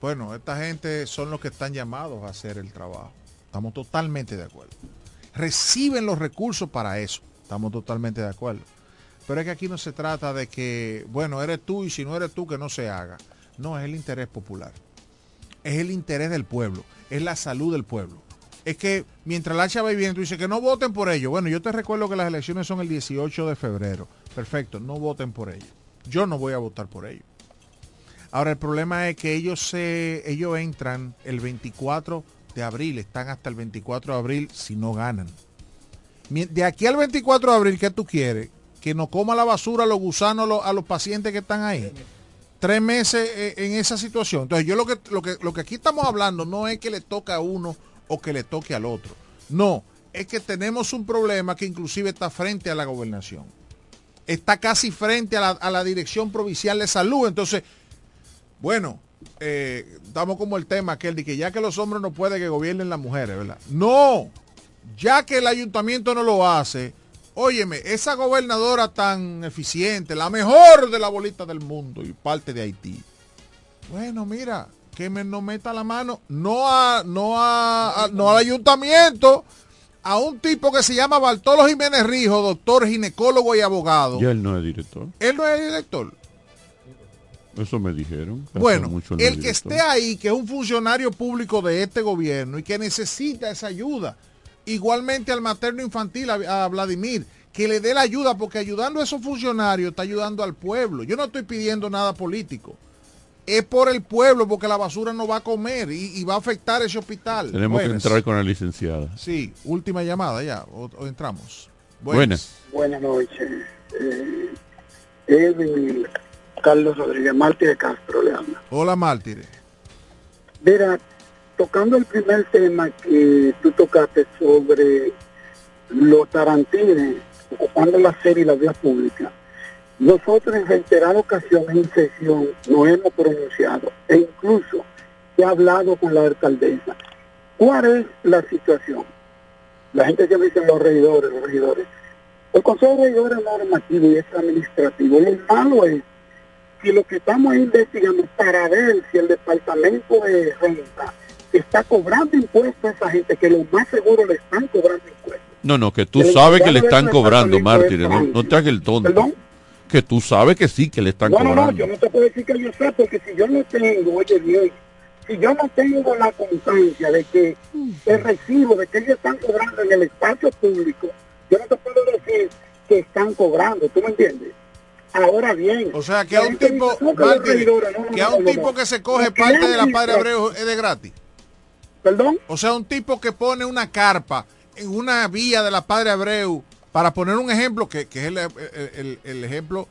Bueno, esta gente son los que están llamados a hacer el trabajo. Estamos totalmente de acuerdo. Reciben los recursos para eso. Estamos totalmente de acuerdo. Pero es que aquí no se trata de que, bueno, eres tú y si no eres tú, que no se haga. No, es el interés popular. Es el interés del pueblo. Es la salud del pueblo. Es que mientras la va bien, tú dices que no voten por ello. Bueno, yo te recuerdo que las elecciones son el 18 de febrero. Perfecto, no voten por ello. Yo no voy a votar por ello. Ahora el problema es que ellos se, ellos entran el 24 de abril, están hasta el 24 de abril si no ganan. De aquí al 24 de abril, ¿qué tú quieres? Que no coma la basura los gusanos a los pacientes que están ahí. Tres meses eh, en esa situación. Entonces yo lo que, lo que, lo que aquí estamos hablando no es que le toca a uno o que le toque al otro. No, es que tenemos un problema que inclusive está frente a la gobernación. Está casi frente a la, a la Dirección Provincial de Salud. Entonces, bueno, eh, estamos como el tema aquel de que ya que los hombres no pueden que gobiernen las mujeres, ¿verdad? No, ya que el ayuntamiento no lo hace, óyeme, esa gobernadora tan eficiente, la mejor de la bolita del mundo y parte de Haití. Bueno, mira, que me no meta la mano, no a, no a, a- no al ayuntamiento, a un tipo que se llama Bartolo Jiménez Rijo, doctor ginecólogo y abogado. Ya él no es director. Él no es director. Eso me dijeron. Bueno, mucho el que esté ahí, que es un funcionario público de este gobierno y que necesita esa ayuda, igualmente al materno infantil, a, a Vladimir, que le dé la ayuda, porque ayudando a esos funcionarios está ayudando al pueblo. Yo no estoy pidiendo nada político. Es por el pueblo, porque la basura no va a comer y, y va a afectar ese hospital. Tenemos Buenas. que entrar con la licenciada. Sí, última llamada ya, o, o entramos. Buenas. Buenas noches. Eh, Edwin Carlos Rodríguez Martí de Castro le habla. Hola, mártires. Mira, tocando el primer tema que tú tocaste sobre los tarantines ocupando la serie y la vía pública, nosotros en reiteradas ocasiones en sesión nos hemos pronunciado e incluso he hablado con la alcaldesa. ¿Cuál es la situación? La gente que dice los regidores, los regidores. El Consejo de Regidores es normativo y es administrativo. Lo malo es que lo que estamos investigando para ver si el departamento de renta está cobrando impuestos a esa gente, que lo más seguro le están cobrando impuestos. No, no, que tú sabes que le están cobrando, mártires. No, no te hagas el tonto. Que tú sabes que sí, que le están No, no, no, cobrando. yo no te puedo decir que yo sé, porque si yo no tengo, oye bien, si yo no tengo la constancia de que el recibo de que ellos están cobrando en el espacio público, yo no te puedo decir que están cobrando, ¿tú me entiendes? Ahora bien. O sea, que a un tipo, que a un tipo que se coge parte de la Padre Abreu es de gratis. ¿Perdón? O sea, un tipo que pone una carpa en una vía de la Padre Abreu, para poner un ejemplo, que, que es el, el- el- ejemplo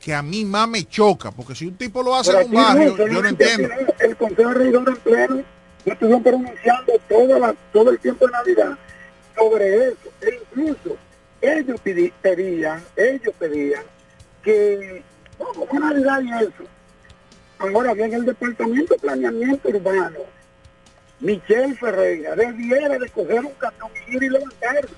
que a mí más me choca, porque si un tipo lo hace en un barrio, no, yo no entiendo. El Consejo de Regidores en pleno, yo estuve pronunciando toda la- todo el tiempo de Navidad sobre eso. E incluso ellos pedían, ellos pedían que, no, como Navidad y eso. Ahora bien, el Departamento de Planeamiento Urbano, Michelle Ferreira, debiera de coger un camión y ir y levantarlo,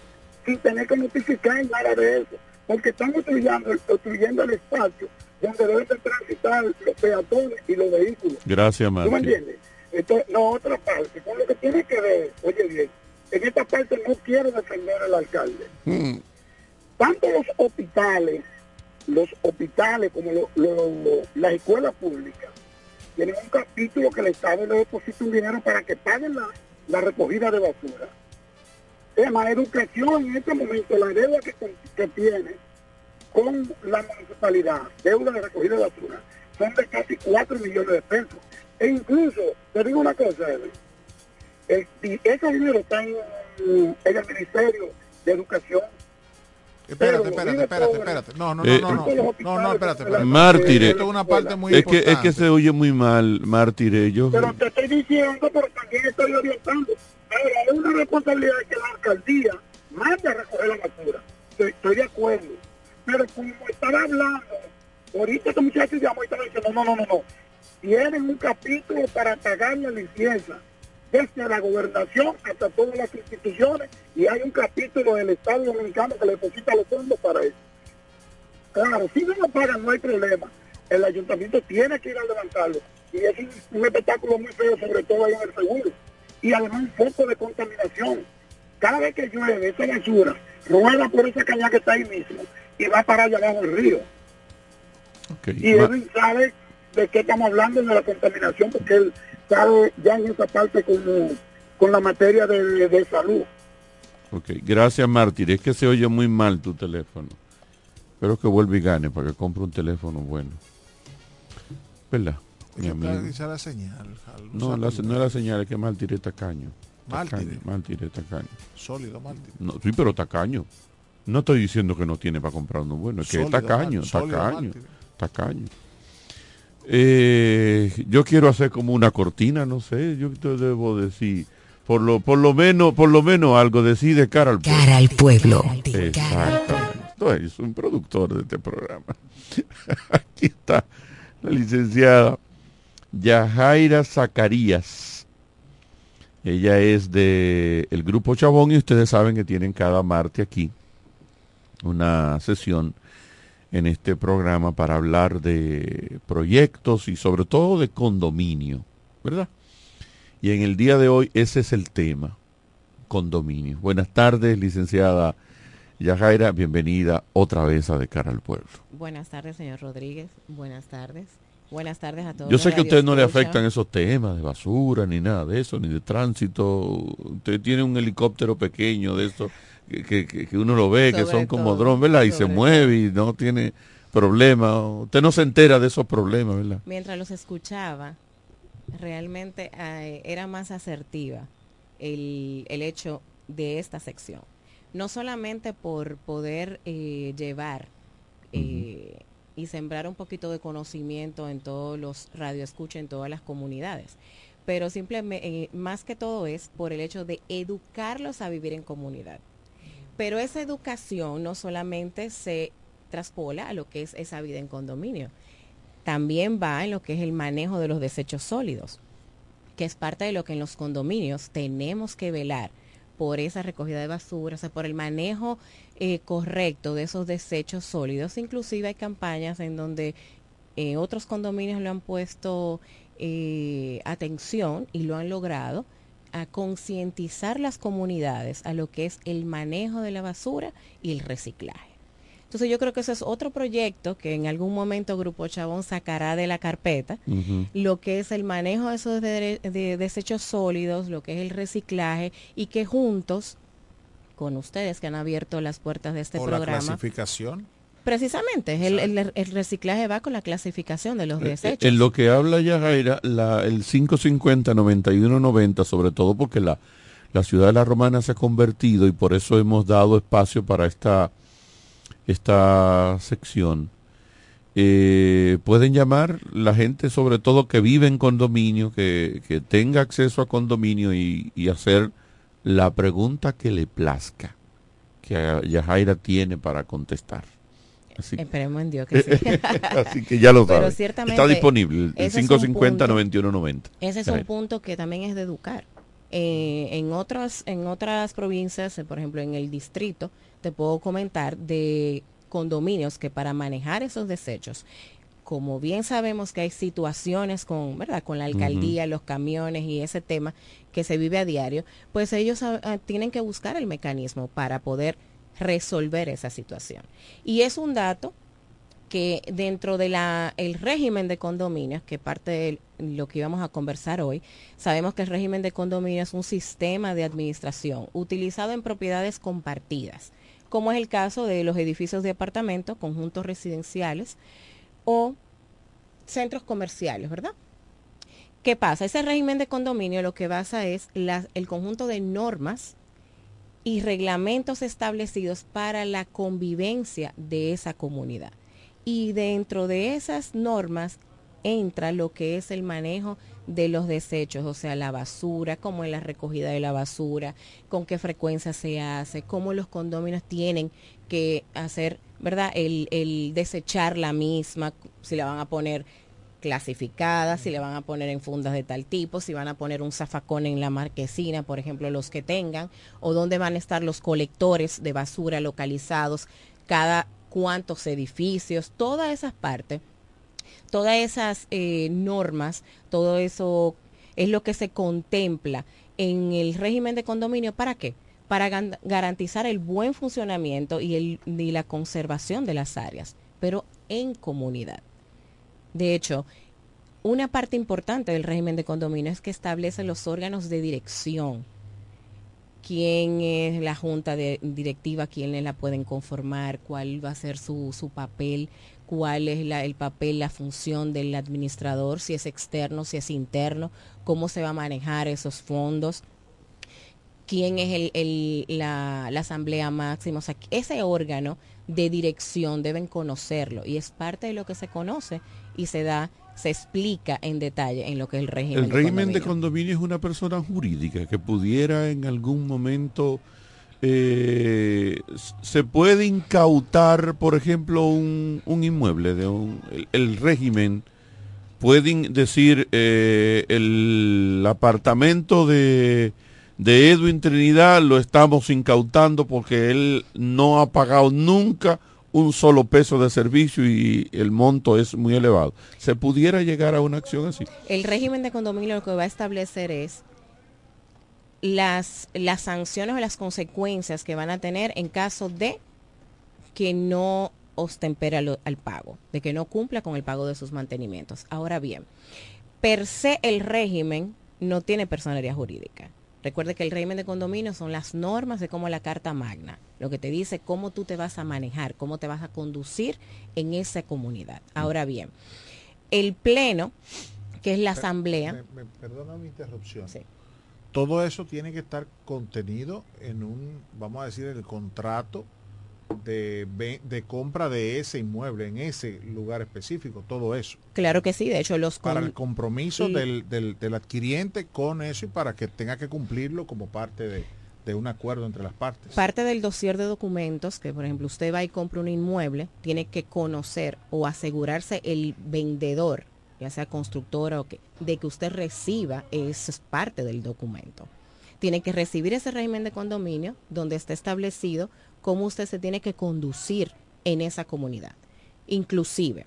sin tener que notificar nada de eso, porque están obstruyendo, obstruyendo el espacio donde deben de transitar los peatones y los vehículos. Gracias, ¿Tú me Martín. entiendes? Entonces, la otra parte, con lo que tiene que ver, oye bien, en esta parte no quiero defender al alcalde. Mm. Tanto los hospitales, los hospitales como lo- lo- las escuelas públicas, tienen un capítulo que el Estado le deposita un dinero para que paguen la, recogida de basura. Más, educación en este momento, la deuda que, tiene con la municipalidad, deuda de recogida de basura, son de casi 4 millones de pesos. E incluso, te digo una cosa, Edwin, el, ese dinero está en el Ministerio de Educación. Espérate, espérate, espérate, espérate. No, no, no, Eh, no, no, no, no, espérate, espérate. Mártires. Esto es una parte muy Es que, es que se oye muy mal, mártires. Yo, Pero te estoy diciendo, pero también estoy orientando. Ahora, es una responsabilidad que la alcaldía mande a recoger la basura. Estoy, estoy de acuerdo. Pero como estaba hablando, ahorita este muchacho llamó y estaba diciendo, no, no, no, no. Tienen un capítulo para pagar la limpieza, desde la gobernación hasta todas las instituciones, y hay un capítulo del Estado Dominicano que le deposita los fondos para eso. Claro, si no lo pagan no hay problema. El ayuntamiento tiene que ir a levantarlo Y es un, un espectáculo muy feo, sobre todo ahí en el seguro. Y además un foco de contaminación. Cada vez que llueve, esa basura rueda por esa caña que está ahí mismo y va para allá abajo del río. Y Ma- Edwin sabe de qué estamos hablando de la contaminación porque él sabe ya en esa parte como con la materia de, de salud. Ok, gracias Mártir. Es que se oye muy mal tu teléfono. Espero que vuelva y gane para que compre un teléfono bueno. ¿Verdad? Que la señal. Al- No, la, no es la señal, es que Mártir es tacaño. Mártir. Mártir es tacaño. Sólido, Mártir. No, sí, pero tacaño. No estoy diciendo que no tiene para comprar uno bueno, es que Sólido, es tacaño, Mártir, sólido, tacaño, Mártir. tacaño. Eh, yo quiero hacer como una cortina, no sé, yo te debo decir, por lo, por lo menos, por lo menos algo decir de cara al pueblo. Cara al pueblo. Exactamente. Eres un productor de este programa. Aquí está la licenciada Yajaira Zacarías. Ella es de el grupo Chabón y ustedes saben que tienen cada martes aquí una sesión en este programa para hablar de proyectos y sobre todo de condominio, ¿verdad? Y en el día de hoy ese es el tema, condominio. Buenas tardes, licenciada Yajaira, bienvenida otra vez a De Cara al Pueblo. Buenas tardes, señor Rodríguez. Buenas tardes. Buenas tardes a todos. Yo sé que a usted no le afectan esos temas de basura, ni nada de eso, ni de tránsito. Usted tiene un helicóptero pequeño de eso, que, que- que- que uno lo ve, que Sobre son como drones, ¿verdad? Y se mueve y no tiene problema. Usted no se entera de esos problemas, ¿verdad? Mientras los escuchaba, realmente eh, era más asertiva el, el hecho de esta sección. No solamente por poder eh, llevar eh, y sembrar un poquito de conocimiento en todos los radioescuchas, en todas las comunidades, pero simplemente, eh, más que todo es por el hecho de educarlos a vivir en comunidad. Pero esa educación no solamente se traspola a lo que es esa vida en condominio, también va en lo que es el manejo de los desechos sólidos, que es parte de lo que en los condominios tenemos que velar por esa recogida de basura, o sea, por el manejo eh, correcto de esos desechos sólidos. Inclusive hay campañas en donde eh, otros condominios lo han puesto eh, atención y lo han logrado a concientizar las comunidades a lo que es el manejo de la basura y el reciclaje. Entonces yo creo que ese es otro proyecto que en algún momento Grupo Chabón sacará de la carpeta, lo que es el manejo de esos de- de desechos sólidos, lo que es el reciclaje y que juntos con ustedes que han abierto las puertas de este o la programa, clasificación. Precisamente el, el- el reciclaje va con la clasificación de los Eh, desechos. En lo que habla Yajaira, la, el 550-9190, sobre todo porque la, la ciudad de la Romana se ha convertido y por eso hemos dado espacio para esta, esta sección. Eh, pueden llamar la gente, sobre todo que vive en condominio, que, que tenga acceso a condominio y, y hacer la pregunta que le plazca, que a- Yajaira tiene para contestar. Esperemos en Dios que sí. Así que ya lo Pero sabe. ciertamente Está disponible, el ese es un 550-9190. Ese es un punto que también es de educar. Eh, en otras en otras provincias, por ejemplo en el distrito, te puedo comentar de condominios que para manejar esos desechos, como bien sabemos que hay situaciones con, ¿verdad? Con la alcaldía, los camiones y ese tema que se vive a diario, pues ellos ah, ah, tienen que buscar el mecanismo para poder resolver esa situación. Y es un dato que dentro de la el régimen de condominios, que parte de lo que íbamos a conversar hoy, sabemos que el régimen de condominios es un sistema de administración utilizado en propiedades compartidas, como es el caso de los edificios de apartamentos, conjuntos residenciales o centros comerciales, ¿verdad? ¿Qué pasa? Ese régimen de condominio lo que basa es la- el conjunto de normas y reglamentos establecidos para la convivencia de esa comunidad. Y dentro de esas normas entra lo que es el manejo de los desechos, o sea, la basura, cómo es la recogida de la basura, con qué frecuencia se hace, cómo los condóminos tienen que hacer, ¿verdad? El, el desechar la misma, si la van a poner clasificada, si le van a poner en fundas de tal tipo, si van a poner un zafacón en la marquesina, por ejemplo, los que tengan, o dónde van a estar los colectores de basura localizados, cada cuántos edificios, todas esas partes Todas esas eh, normas, todo eso es lo que se contempla en el régimen de condominio. ¿Para qué? Para garantizar el buen funcionamiento y, el, y la conservación de las áreas, pero en comunidad. De hecho, una parte importante del régimen de condominio es que establece los órganos de dirección. Quién es la junta de directiva, quiénes la pueden conformar, cuál va a ser su, su papel, cuál es el papel, la función del administrador, si es externo, si es interno, cómo se va a manejar esos fondos, quién es el, el- la, la asamblea máxima. O sea, ese órgano de dirección deben conocerlo y es parte de lo que se conoce y se da, se explica en detalle en lo que es el régimen. El de régimen de condominio. es una persona jurídica que pudiera en algún momento eh, se puede incautar, por ejemplo, un, un inmueble de un el, el régimen puede in- decir eh, el apartamento de de Edwin Trinidad lo estamos incautando porque él no ha pagado nunca un solo peso de servicio y el monto es muy elevado. ¿Se pudiera llegar a una acción así? El régimen de condominio lo que va a establecer es las, las sanciones o las consecuencias que van a tener en caso de que no ostempera al pago, de que no cumpla con el pago de sus mantenimientos. Ahora bien, per se el régimen no tiene personalidad jurídica. Recuerde que el régimen de condominio son las normas de cómo la Carta Magna, lo que te dice cómo tú te vas a manejar, cómo te vas a conducir en esa comunidad. Ahora bien, el pleno, que es la asamblea, Me- me- perdona mi interrupción. Todo eso tiene que estar contenido en un, vamos a decir, el contrato de, compra de ese inmueble en ese lugar específico, todo eso. claro que sí, de hecho los Para el compromiso Sí. del, del- del adquiriente con eso y para que tenga que cumplirlo como parte de, de un acuerdo entre las partes. Parte del dossier de documentos, que por ejemplo usted va y compra un inmueble, tiene que conocer o asegurarse el vendedor, ya sea constructora o que, de que usted reciba, eso es parte del documento. Tiene que recibir ese régimen de condominio donde está establecido cómo usted se tiene que conducir en esa comunidad. Inclusive,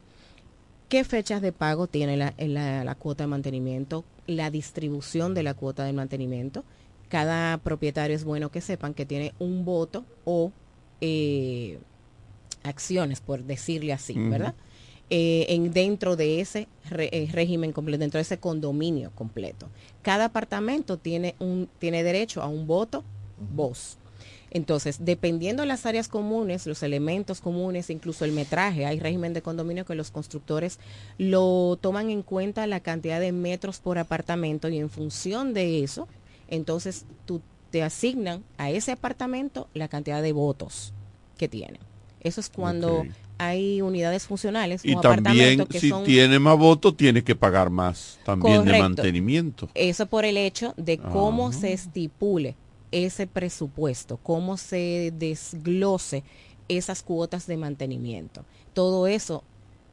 qué fechas de pago tiene la, la- la cuota de mantenimiento, la distribución de la cuota de mantenimiento. Cada propietario es bueno que sepan que tiene un voto o eh, acciones, por decirle así. ¿verdad? Eh, en dentro de ese re- eh, régimen completo, dentro de ese condominio completo. Cada apartamento tiene un tiene derecho a un voto, voz. Entonces, dependiendo de las áreas comunes, los elementos comunes, incluso el metraje, hay régimen de condominio que los constructores lo toman en cuenta la cantidad de metros por apartamento y en función de eso, entonces tú te asignan a ese apartamento la cantidad de votos que tiene. Eso es cuando hay unidades funcionales Y también, que si son tiene más votos, tiene que pagar más también de mantenimiento. Eso por el hecho de cómo Ah. se estipule ese presupuesto, cómo se desglose esas cuotas de mantenimiento. Todo eso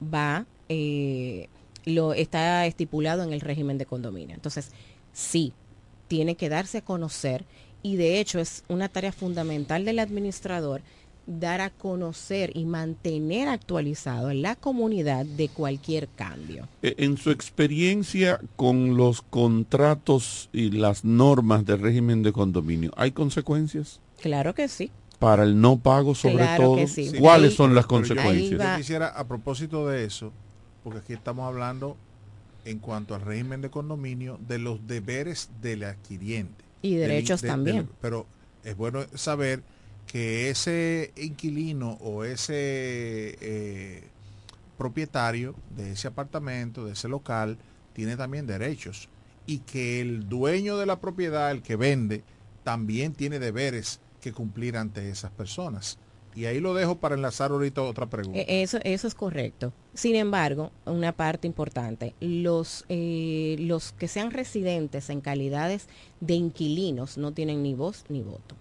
va, eh, lo está estipulado en el régimen de condominio. Entonces, sí, tiene que darse a conocer y de hecho es una tarea fundamental del administrador dar a conocer y mantener actualizado a la comunidad de cualquier cambio. Eh, En su experiencia con los contratos y las normas del régimen de condominio, ¿hay consecuencias Claro que sí. para el no pago sobre Claro todo? que sí. ¿Cuáles son las Pero consecuencias? Yo, quisiera, a propósito de eso, porque aquí estamos hablando en cuanto al régimen de condominio, de los deberes del adquiriente. Y Del- derechos de- también. del- pero es bueno saber que ese inquilino o ese eh, propietario de ese apartamento, de ese local, tiene también derechos. Y que el dueño de la propiedad, el que vende, también tiene deberes que cumplir ante esas personas. Y ahí lo dejo para enlazar ahorita otra pregunta. E- Eso, eso es correcto. Sin embargo, una parte importante, los, eh, los que sean residentes en calidades de inquilinos no tienen ni voz ni voto.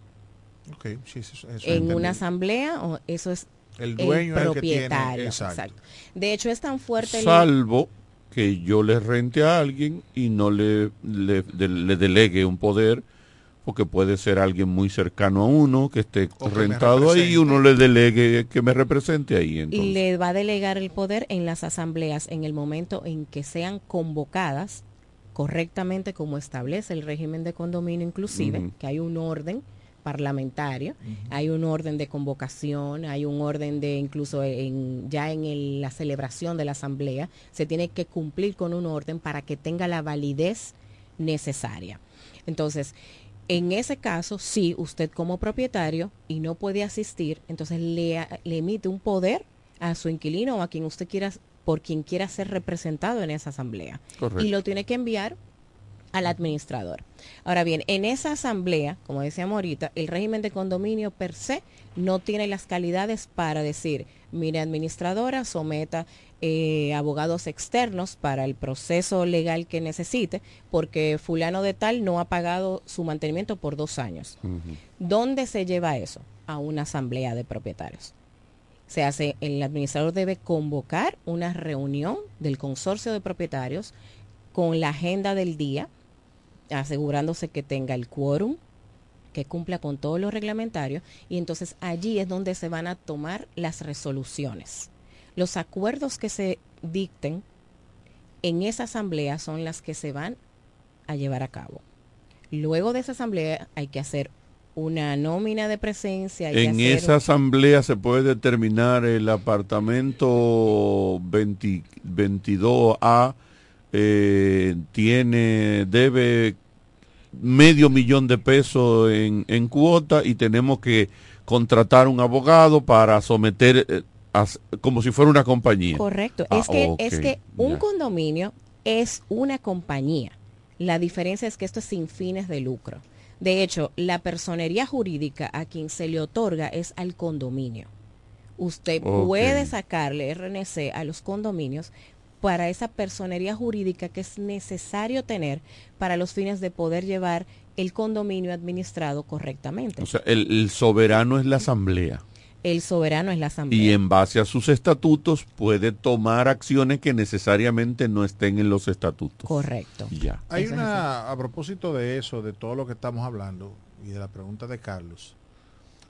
Ok, sí, eso- eso en entendí. una asamblea, o eso es El dueño es el que tiene, propietario. exacto. De hecho, es tan fuerte el- Salvo que yo le rente a alguien y no le, le, de- le delegue un poder porque puede ser alguien muy cercano a uno que esté O que me rentado ahí y uno le delegue que me represente ahí. Entonces. Y le va a delegar el poder en las asambleas en el momento en que sean convocadas correctamente como establece el régimen de condominio inclusive, que hay un orden parlamentario, hay un orden de convocación, hay un orden de incluso en, ya en el- la celebración de la asamblea, se tiene que cumplir con un orden para que tenga la validez necesaria. Entonces, en ese caso, si usted como propietario y no puede asistir, entonces le, emite un poder a su inquilino o a quien usted quiera, por quien quiera ser representado en esa asamblea. Correcto. Y lo tiene que enviar al administrador. Ahora bien, en esa asamblea, como decíamos ahorita, el régimen de condominio per se no tiene las calidades para decir, mire administradora, someta eh, abogados externos para el proceso legal que necesite, porque fulano de tal no ha pagado su mantenimiento por dos años. ¿Dónde se lleva eso? A una asamblea de propietarios. Se hace, el administrador debe convocar una reunión del consorcio de propietarios con la agenda del día, asegurándose que tenga el quórum, que cumpla con todos los reglamentarios, y entonces allí es donde se van a tomar las resoluciones. Los acuerdos que se dicten en esa asamblea son las que se van a llevar a cabo. Luego de esa asamblea hay que hacer una nómina de presencia. hay que En hacer esa asamblea se puede determinar el apartamento 20 22A eh, tiene debe medio millón de pesos en, en cuota y tenemos que contratar un abogado para someter eh, a- como si fuera una compañía. Correcto. Ah, es que, es que un condominio es una compañía. La diferencia es que esto es sin fines de lucro. De hecho, la personería jurídica a quien se le otorga es al condominio. Usted puede sacarle RNC a los condominios para esa personería jurídica que es necesario tener para los fines de poder llevar el condominio administrado correctamente. O sea, el, el soberano es la asamblea. el soberano es la asamblea. Y en base a sus estatutos puede tomar acciones que necesariamente no estén en los estatutos. Correcto. Ya. Hay Eso una, a propósito de eso, de todo lo que estamos hablando y de la pregunta de Carlos,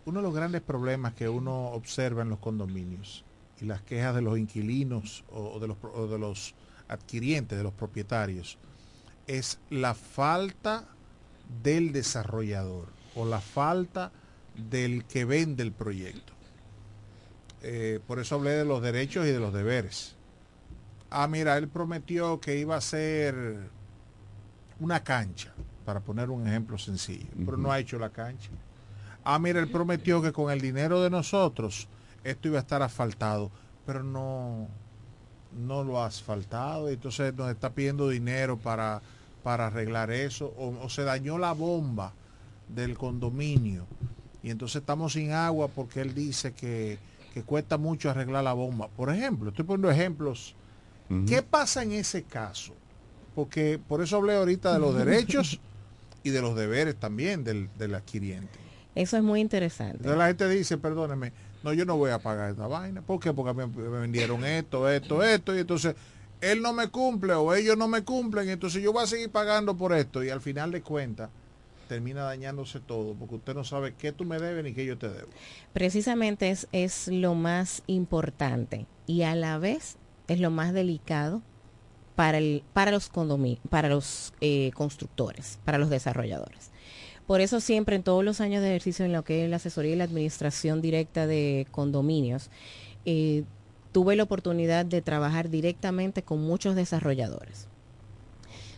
uno de los grandes problemas que uno observa en los condominios y las quejas de los inquilinos o, de, los, o de los adquirientes, de los propietarios, es la falta del desarrollador o la falta del que vende el proyecto. Eh, por eso hablé de los derechos y de los deberes. Ah, mira, él prometió que iba a ser una cancha, para poner un ejemplo sencillo, pero no ha hecho la cancha. Ah, mira, él prometió que con el dinero de nosotros esto iba a estar asfaltado, pero no, no lo ha asfaltado, y entonces nos está pidiendo dinero para, para arreglar eso, o, o se dañó la bomba del condominio, y entonces estamos sin agua porque él dice que, que cuesta mucho arreglar la bomba. Por ejemplo, estoy poniendo ejemplos. ¿Qué pasa en ese caso? Porque por eso hablé ahorita de los derechos y de los deberes también del, del adquiriente. Eso es muy interesante. Entonces la gente dice, perdóneme, no, yo no voy a pagar esta vaina. ¿Por qué? Porque me, vendieron esto, esto, esto, y entonces él no me cumple o ellos no me cumplen, entonces yo voy a seguir pagando por esto. Y al final de cuentas termina dañándose todo, porque usted no sabe qué tú me debes ni qué yo te debo. Precisamente es, es lo más importante y a la vez es lo más delicado para, el, para los para los eh, constructores, para los desarrolladores. Por eso siempre en todos los años de ejercicio en lo que es la asesoría y la administración directa de condominios, eh, tuve la oportunidad de trabajar directamente con muchos desarrolladores.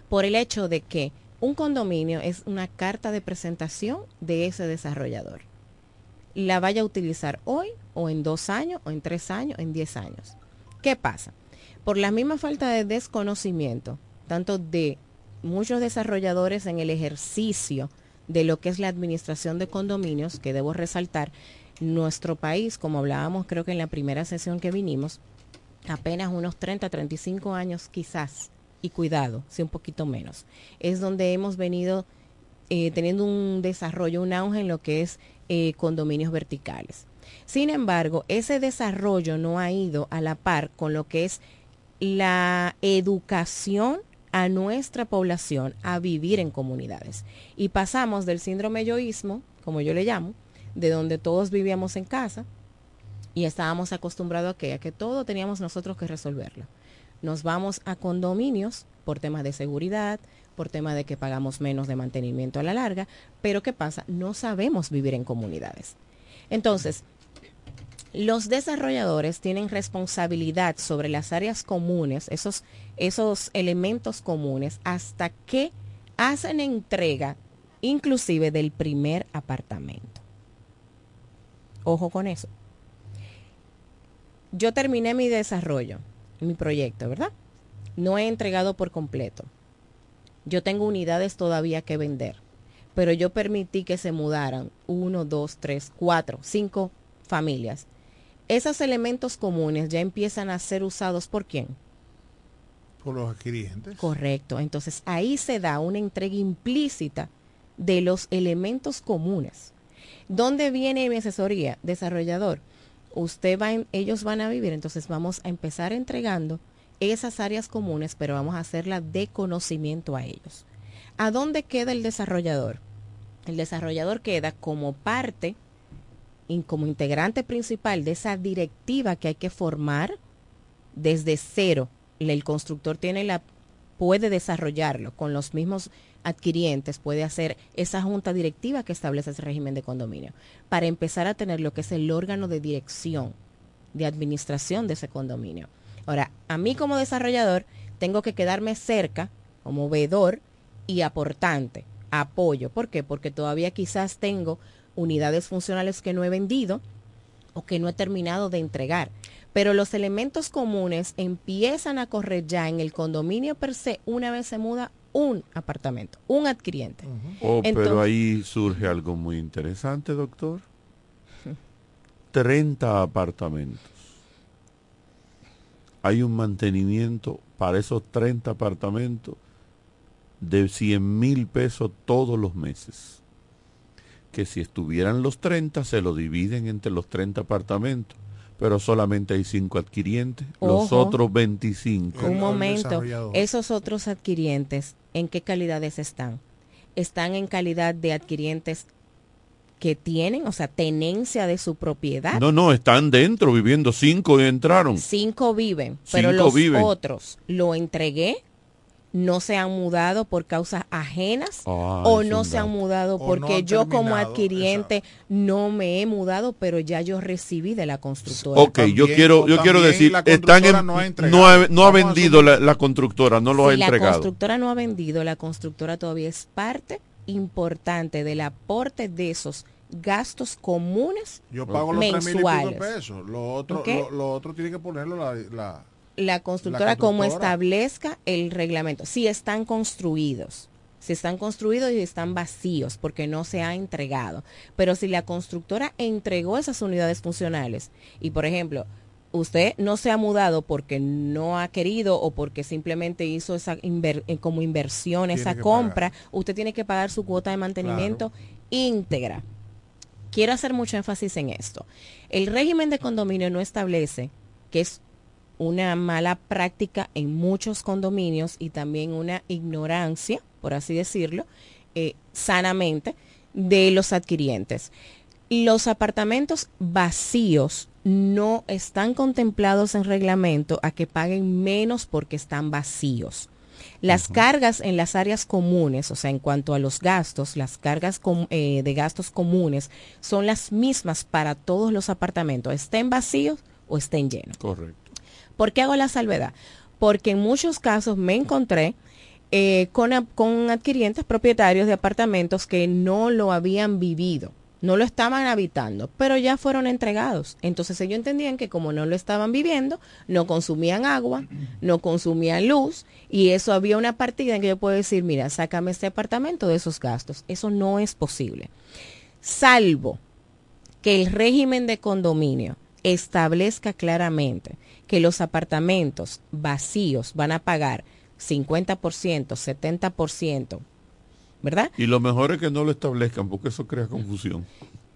Por el hecho de que un condominio es una carta de presentación de ese desarrollador. La vaya a utilizar hoy o en dos años o en tres años, en diez años. ¿Qué pasa? Por la misma falta de desconocimiento, tanto de muchos desarrolladores en el ejercicio de lo que es la administración de condominios, que debo resaltar, nuestro país, como hablábamos creo que en la primera sesión que vinimos, apenas unos 30, 35 años quizás, y cuidado, si un poquito menos, es donde hemos venido eh, teniendo un desarrollo, un auge en lo que es eh, condominios verticales. Sin embargo, ese desarrollo no ha ido a la par con lo que es la educación a nuestra población a vivir en comunidades. Y pasamos del síndrome yoísmo, como yo le llamo, de donde todos vivíamos en casa y estábamos acostumbrados a que, a que todo teníamos nosotros que resolverlo. Nos vamos a condominios por temas de seguridad, por tema de que pagamos menos de mantenimiento a la larga, pero ¿qué pasa? No sabemos vivir en comunidades. Entonces, los desarrolladores tienen responsabilidad sobre las áreas comunes, esos, esos elementos comunes, hasta que hacen entrega inclusive del primer apartamento. Ojo con eso. Yo terminé mi desarrollo, mi proyecto, ¿verdad? No he entregado por completo. Yo tengo unidades todavía que vender, pero yo permití que se mudaran uno, dos, tres, cuatro, cinco familias. Esos elementos comunes ya empiezan a ser usados por quién? Por los adquirientes. Correcto. Entonces ahí se da una entrega implícita de los elementos comunes. ¿Dónde viene mi asesoría? Desarrollador. Usted va en- ellos van a vivir, entonces vamos a empezar entregando esas áreas comunes, pero vamos a hacerla de conocimiento a ellos. ¿A dónde queda el desarrollador? El desarrollador queda como parte, como integrante principal de esa directiva que hay que formar desde cero. El constructor tiene la puede desarrollarlo con los mismos adquirientes, puede hacer esa junta directiva que establece ese régimen de condominio, para empezar a tener lo que es el órgano de dirección, de administración de ese condominio. Ahora, a mí como desarrollador tengo que quedarme cerca, como veedor y aportante, apoyo. ¿Por qué? Porque todavía quizás tengo unidades funcionales que no he vendido o que no he terminado de entregar. Pero los elementos comunes empiezan a correr ya en el condominio per se una vez se muda un apartamento, un adquiriente. Oh, pero ahí surge algo muy interesante, doctor. 30 apartamentos. Hay un mantenimiento para esos 30 apartamentos de 100 mil pesos todos los meses. Que si estuvieran los 30, se lo dividen entre los 30 apartamentos. Pero solamente hay 5 adquirientes. Los otros 25. Un momento, esos otros adquirientes, ¿en qué calidades están? Están en calidad de adquirientes que tienen, o sea, tenencia de su propiedad. No, no, están dentro viviendo. Cinco y entraron. Cinco viven, pero Cinco los viven. otros lo entregué, no se han mudado por causas ajenas o no se han mudado no porque han yo como adquiriente no me he mudado, pero ya yo recibí de la constructora. Ok, yo quiero, yo quiero decir, están en, no, ha, no ha vendido la, la constructora, no lo ha si la entregado. constructora no ha vendido, la constructora todavía es parte importante del aporte de esos gastos comunes Yo pago los tres mil y pico pesos. Lo otro, lo, lo otro tiene que ponerlo la, la- la constructora, como constructora. establezca el reglamento. Si están construidos, si están construidos y están vacíos porque no se ha entregado. Pero si la constructora entregó esas unidades funcionales y, por ejemplo, usted no se ha mudado porque no ha querido o porque simplemente hizo esa inver- eh, como inversión, Tiene esa compra, usted tiene que pagar su cuota de mantenimiento íntegra. Quiero hacer mucho énfasis en esto. El régimen de condominio no establece que es una mala práctica en muchos condominios y también una ignorancia, por así decirlo, eh, sanamente, de los adquirientes. Los apartamentos vacíos no están contemplados en reglamento a que paguen menos porque están vacíos. Las cargas en las áreas comunes, o sea, en cuanto a los gastos, las cargas com- eh, de gastos comunes son las mismas para todos los apartamentos, estén vacíos o estén llenos. Correcto. ¿Por qué hago la salvedad? Porque en muchos casos me encontré eh, con, con adquirientes propietarios de apartamentos que no lo habían vivido, no lo estaban habitando, pero ya fueron entregados. Entonces ellos entendían que como no lo estaban viviendo, no consumían agua, no consumían luz, y eso había una partida en que yo puedo decir, mira, sácame este apartamento de esos gastos. Eso no es posible. Salvo que el régimen de condominio establezca claramente que los apartamentos vacíos van a pagar 50%, 70%, ¿verdad? Y lo mejor es que no lo establezcan porque eso crea confusión.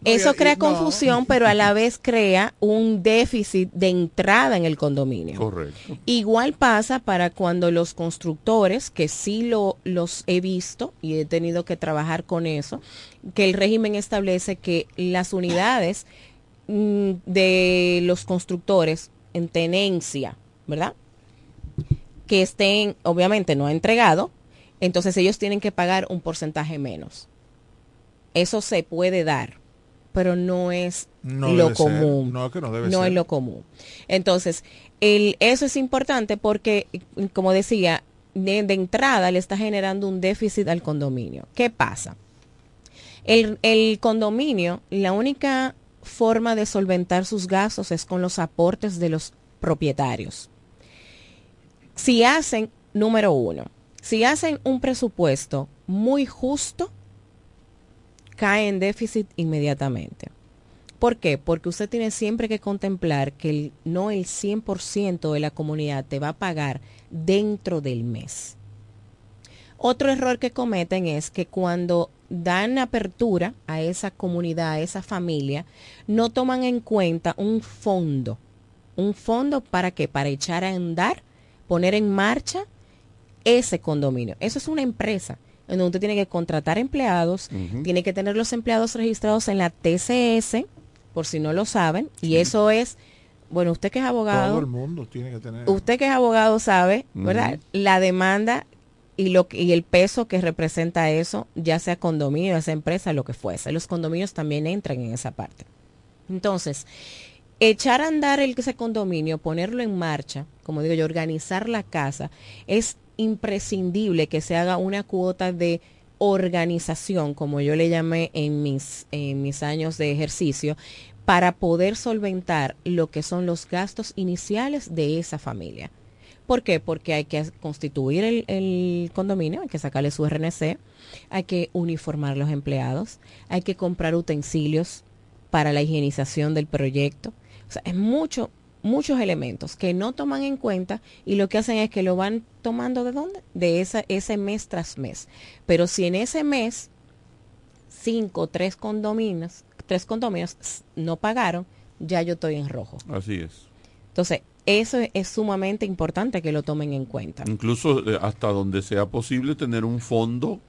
Eso crea no. confusión, pero a la vez crea un déficit de entrada en el condominio. Correcto. Igual pasa para cuando los constructores, que sí lo, los he visto y he tenido que trabajar con eso, que el régimen establece que las unidades mm, de los constructores en tenencia, ¿verdad? Que estén, obviamente no entregado, entonces ellos tienen que pagar un porcentaje menos. Eso se puede dar, pero no es No lo ser. común. No, que no debe No ser. es lo común. Entonces, el, eso es importante porque, como decía, de, de entrada le está generando un déficit al condominio. ¿Qué pasa? El, el condominio, la única forma de solventar sus gastos es con los aportes de los propietarios. Si hacen, número uno, si hacen un presupuesto muy justo, cae en déficit inmediatamente. ¿Por qué? Porque usted tiene siempre que contemplar que el- no el 100% de la comunidad te va a pagar dentro del mes. Otro error que cometen es que cuando dan apertura a esa comunidad, a esa familia, no toman en cuenta un fondo. ¿Un fondo para qué? Para echar a andar, poner en marcha ese condominio. Eso es una empresa en donde usted tiene que contratar empleados, tiene que tener los empleados registrados en la TCS, por si no lo saben, y eso es, bueno, usted que es abogado, Todo el mundo tiene que tener. usted que es abogado sabe, ¿verdad? La demanda y lo y el peso que representa eso, ya sea condominio, sea empresa, lo que fuese. Los condominios también entran en esa parte. Entonces, echar a andar el ese condominio, ponerlo en marcha, como digo yo, organizar la casa, es imprescindible que se haga una cuota de organización, como yo le llamé en mis, en mis años de ejercicio, para poder solventar lo que son los gastos iniciales de esa familia. ¿Por qué? Porque hay que constituir el, el condominio, hay que sacarle su RNC, hay que uniformar los empleados, hay que comprar utensilios para la higienización del proyecto. O sea, es mucho, muchos elementos que no toman en cuenta y lo que hacen es que lo van tomando de dónde? De esa, ese mes tras mes. Pero si en ese mes cinco, tres condominios, tres condominios no pagaron, ya yo estoy en rojo. Así es. Entonces, eso es, es sumamente importante que lo tomen en cuenta. Incluso eh, hasta donde sea posible tener un fondo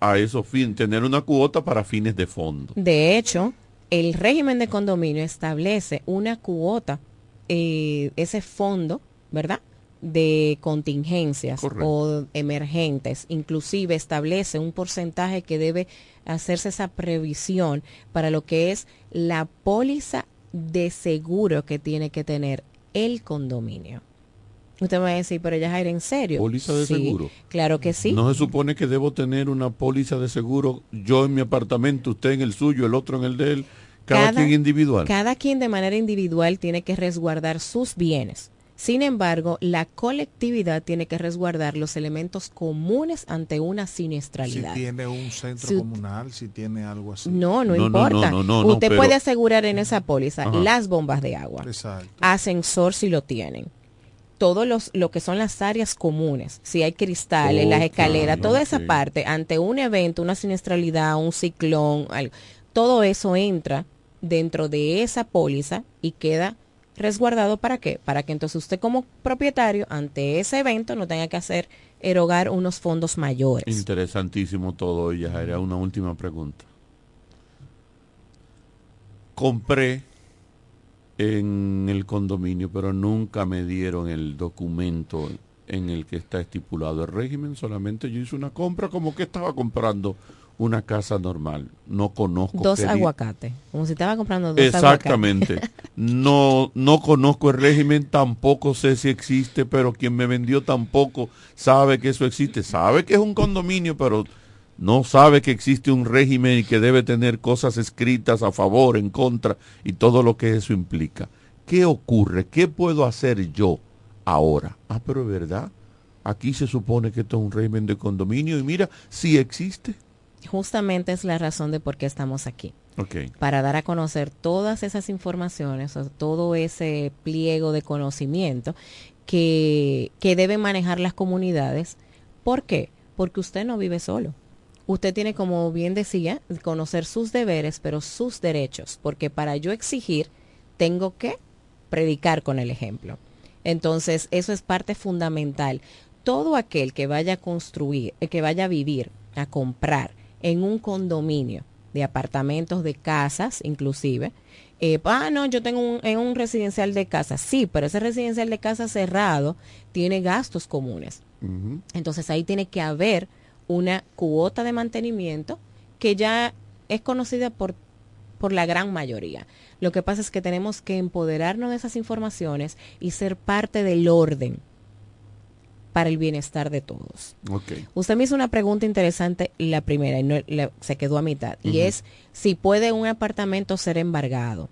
a esos fines, tener una cuota para fines de fondo. De hecho, el régimen de condominio establece una cuota, eh, ese fondo, ¿verdad? De contingencias Correcto. o emergentes. Inclusive establece un porcentaje que debe hacerse esa previsión para lo que es la póliza de seguro que tiene que tener el condominio. Usted me va a decir, pero ya Jair, ¿en serio? ¿Póliza de Sí, seguro? Claro que sí. No se supone que debo tener una póliza de seguro, yo en mi apartamento, usted en el suyo, el otro en el de él, cada, quien individual. Cada quien de manera individual tiene que resguardar sus bienes. Sin embargo, la colectividad tiene que resguardar los elementos comunes ante una Si siniestralidad. tiene un centro Si- comunal, si tiene algo así. No, no, importa. no, no, no, Usted pero- puede asegurar en esa póliza Ajá. las bombas de agua, Exacto. ascensor si lo tienen, todos los lo que son las áreas comunes, si hay cristales, Oh, las escaleras, claro, toda esa parte ante un evento, una siniestralidad, un ciclón, algo, todo eso entra dentro de esa póliza y queda resguardado para qué? Para que entonces usted como propietario ante ese evento no tenga que hacer erogar unos fondos mayores. Interesantísimo todo, Yajaira, una última pregunta. Compré en el condominio, pero nunca me dieron el documento en el que está estipulado el régimen. Solamente yo hice una compra como que estaba comprando una casa normal. No conozco. Dos aguacates, como si estaba comprando dos Exactamente. No, no conozco el régimen, tampoco sé si existe, pero quien me vendió tampoco sabe que eso existe. Sabe que es un condominio, pero no sabe que existe un régimen y que debe tener cosas escritas a favor, en contra y todo lo que eso implica. ¿Qué ocurre? ¿Qué puedo hacer yo ahora? Ah, pero es verdad. Aquí se supone que esto es un régimen de condominio y mira, sí existe. Justamente es la razón de por qué estamos aquí. Para dar a conocer todas esas informaciones, o todo ese pliego de conocimiento que, que deben manejar las comunidades. ¿Por qué? Porque usted no vive solo. usted tiene, como bien decía, conocer sus deberes, pero sus derechos, porque para yo exigir, tengo que predicar con el ejemplo. Entonces, eso es parte fundamental. Todo aquel que vaya a construir, eh, que vaya a vivir, a comprar en un condominio de apartamentos, de casas, inclusive, eh, ah, no, yo tengo un, en un residencial de casa. Sí, pero ese residencial de casa cerrado tiene gastos comunes. Entonces ahí tiene que haber una cuota de mantenimiento que ya es conocida por, por la gran mayoría. Lo que pasa es que tenemos que empoderarnos de esas informaciones y ser parte del orden para el bienestar de todos. Ok. Usted me hizo una pregunta interesante, la primera, y no- la- se quedó a mitad, y es si puede un apartamento ser embargado.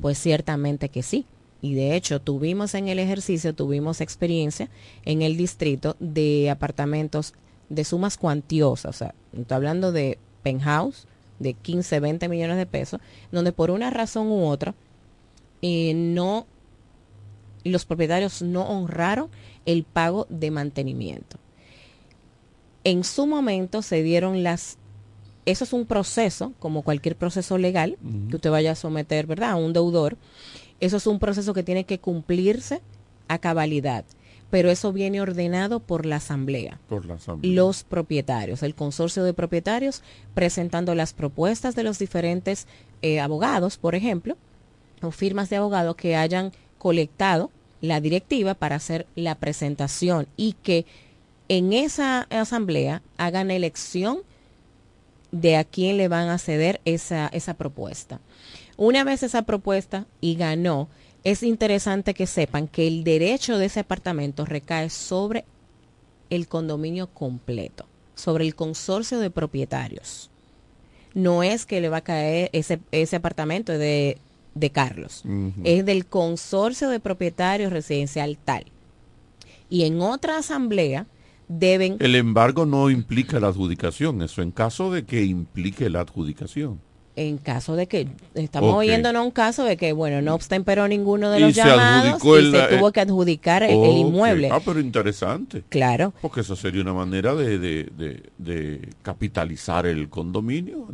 Pues ciertamente que sí. Y de hecho tuvimos en el ejercicio, tuvimos experiencia en el distrito de apartamentos de sumas cuantiosas. O sea, estoy hablando de penthouse de 15, 20 millones de pesos, donde por una razón u otra eh, no los propietarios no honraron el pago de mantenimiento. En su momento se dieron las eso es un proceso, como cualquier proceso legal que usted vaya a someter, ¿verdad? A un deudor. Eso es un proceso que tiene que cumplirse a cabalidad, pero eso viene ordenado por la asamblea. Por la asamblea. Los propietarios, el consorcio de propietarios presentando las propuestas de los diferentes eh, abogados, por ejemplo, o firmas de abogados que hayan colectado la directiva para hacer la presentación y que en esa asamblea hagan elección de a quién le van a ceder esa, esa propuesta. Una vez esa propuesta y ganó, es interesante que sepan que el derecho de ese apartamento recae sobre el condominio completo, sobre el consorcio de propietarios. No es que le va a caer ese, ese apartamento de, de Carlos, es del consorcio de propietarios residencial tal. Y en otra asamblea deben El embargo no implica la adjudicación, eso en caso de que implique la adjudicación. en caso de que estamos Ok. oyéndonos un caso de que bueno no obstemperó ninguno de Y los se llamados y el- se tuvo eh, que adjudicar el, inmueble Ah, pero interesante. Claro. Porque eso sería una manera de, de- de- de capitalizar el condominio.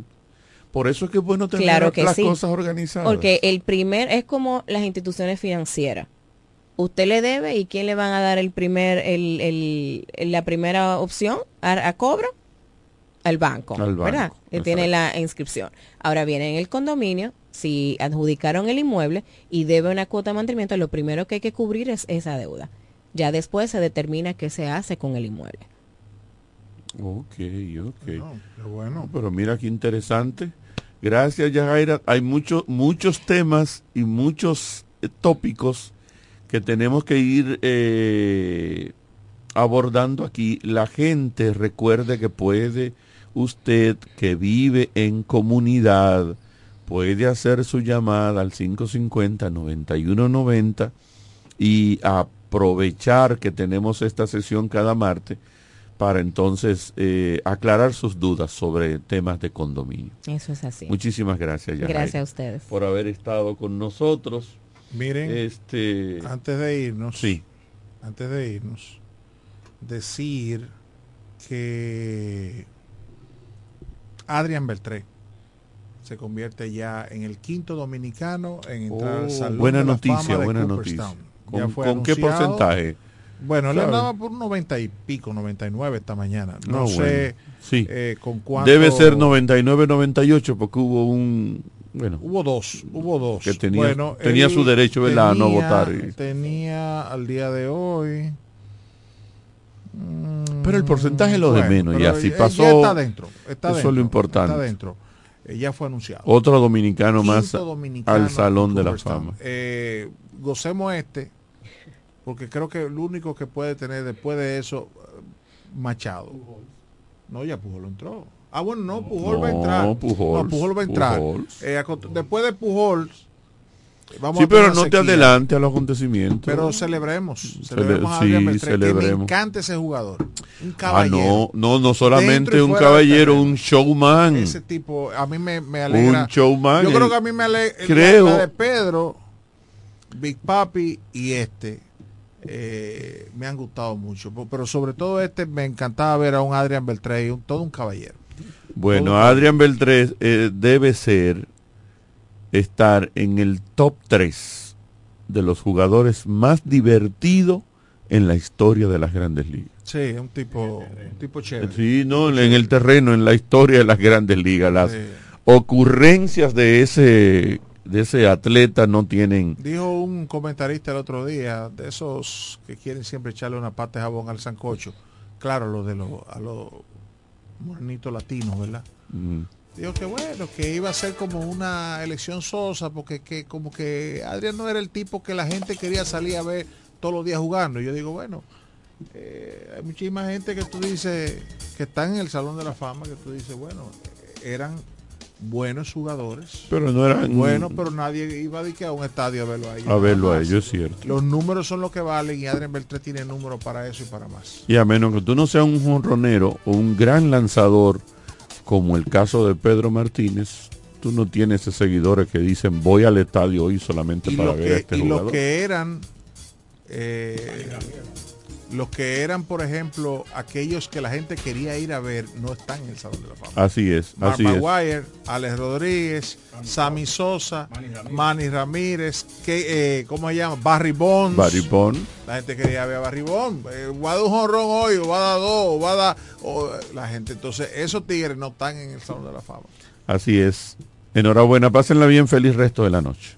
Por eso es que es bueno tener claro que las sí cosas organizadas. porque el primer es como las instituciones financieras usted le debe y quién le van a dar el primer el, el- el- la primera opción a, a cobro al banco, Al banco, ¿verdad? Que tiene la inscripción. Ahora viene en el condominio, si adjudicaron el inmueble y debe una cuota de mantenimiento, lo primero que hay que cubrir es esa deuda. Ya después se determina qué se hace con el inmueble. Ok, ok. bueno. Pero mira qué interesante. Gracias, Yajaira. Hay muchos muchos temas y muchos eh, tópicos que tenemos que ir eh, abordando aquí. La gente recuerde que puede usted que vive en comunidad puede hacer su llamada al 550-9190 y aprovechar que tenemos esta sesión cada martes para entonces eh, aclarar sus dudas sobre temas de condominio. Eso es así. Muchísimas gracias, Yajaira, Gracias a ustedes. por haber estado con nosotros. Miren, este, antes de irnos, sí. antes de irnos, decir que Adrián Beltré se convierte ya en el quinto dominicano en entrar al Oh, Salón buena de la noticia, Fama de buena Cooperstown. noticia. ¿Con- qué porcentaje? Bueno, le ¿Sabe? andaba por un 90 y pico, 99 esta mañana. No, Ah, sé bueno. Sí. eh, con cuánto... Debe ser 99-98 porque hubo un... Bueno, Hubo dos, hubo dos. Que tenía- Bueno, tenía él su derecho, ¿verdad? a no votar. y- Tenía al día de hoy. mm, Pero el porcentaje es lo de bueno, menos, pero ya si ya- pasó, ya está dentro. Está eso es lo importante. Está dentro. Eh, ya fue anunciado. Otro dominicano más dominicano al Salón de la. Fama. Eh, gocemos este, porque creo que el único que puede tener después de eso, eh, Machado. No, ya Pujol entró. Ah, bueno, no, Pujol va a No, entrar. Pujols, no, Pujol va a entrar. Pujols. Eh, después de Pujol, vamos Sí, a pero no te adelante a los acontecitos. Pero celebremos. Cele- Celebremos a sí, Beltré, que me celebremos. encanta ese jugador. Un Ah, caballero. no, no, no Dentro solamente un caballero, un showman. Ese tipo, a mí me, me alegra. Un showman. Yo creo el- que a mí me alegra. creo- La de Pedro, Big Papi y este eh, me han gustado mucho. Pero sobre todo este me encantaba ver a un Adrián Beltré, un, todo un caballero. Bueno, Adrián Beltrés eh, debe ser estar en el top 3 de los jugadores más divertidos en la historia de las grandes ligas. Sí, es un tipo, un tipo chévere. Sí, no, en el terreno, en la historia de las grandes ligas, las Sí. ocurrencias de ese de ese atleta no tienen Dijo un comentarista el otro día, de esos que quieren siempre echarle una pata de jabón al sancocho. Claro, los de los, a los morenitos latinos, ¿verdad? mm, Dijo que bueno, que iba a ser como una elección sosa, porque que como que Adrián no era el tipo que la gente quería salir a ver todos los días jugando. Y yo digo, bueno, eh, hay muchísima gente que tú dices, que están en el Salón de la Fama, que tú dices, bueno, eran buenos jugadores. Pero no eran- Bueno, pero nadie iba de que a un estadio a verlo a ellos. a verlo a ellos, es cierto. Los números son lo que valen y Adrián Beltré tiene números para eso y para más. Y a menos que tú no seas un jonronero o un gran lanzador, como el caso de Pedro Martínez, tú no tienes esos seguidores que dicen voy al estadio hoy solamente y para lo ver a que, este y jugador. los que eran eh, los que eran por ejemplo aquellos que la gente quería ir a ver no están en el salón de la fama Así es, Mark así es. Maguire, Alex Rodríguez, Sammy Sosa, Manny Ramírez, que, eh, ¿cómo se llama? Barry Bonds. Barry Bonds. La gente quería ver a Barry Bonds. Eh, va a dar un jonrón hoy, o va a dar dos, o va a dar... o, eh, la gente, entonces, esos tigres no están en el Salón de la Fama. Así es. Enhorabuena, pásenla bien, feliz resto de la noche.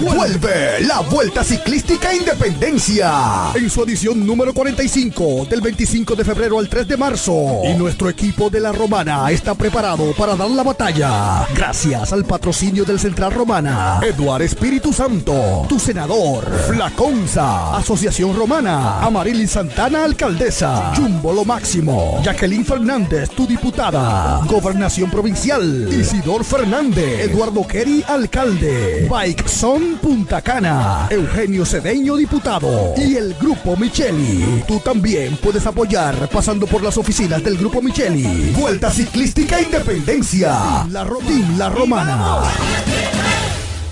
Vuelve la Vuelta Ciclística Independencia. En su edición número 45 del 25 de febrero al 3 de marzo. Y nuestro equipo de la Romana está preparado para dar la batalla. Gracias al patrocinio del Central Romana, Eduard Espíritu Santo, tu senador, Flaconza, Asociación Romana, Amarilis Santana, alcaldesa, Jumbo Lo Máximo, Jacqueline Fernández, tu diputada, Gobernación Provincial, Isidor Fernández, Eduardo Kerry, alcalde, Bike Son Punta Cana, Eugenio Cedeño, diputado, y el Grupo Micheli. Tú también puedes apoyar pasando por las oficinas del Grupo Micheli. Vuelta Ciclística Independencia. La, Ro- Team La Romana.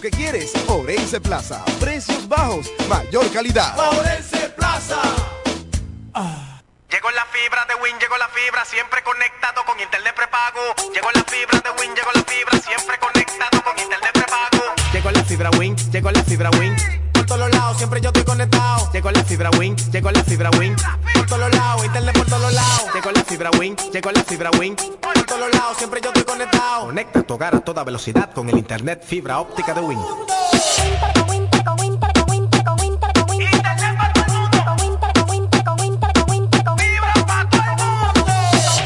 lo que quieres. Orense Plaza. Precios bajos, mayor calidad. Paurense Plaza. Llegó la fibra de Win, llegó la fibra, siempre conectado con internet prepago. Llegó la fibra de Win, llegó la fibra, siempre conectado con internet prepago. Llegó la fibra Win, llegó la fibra Win. Por todos lados, siempre yo estoy conectado. Llegó la fibra Wing, llegó la fibra Wing. Por todos lados, internet Llegó la fibra Wing, llegó la fibra Wing. Por todos lados, siempre yo estoy conectado. Conecta tu hogar a toda velocidad con el internet fibra óptica de Wing.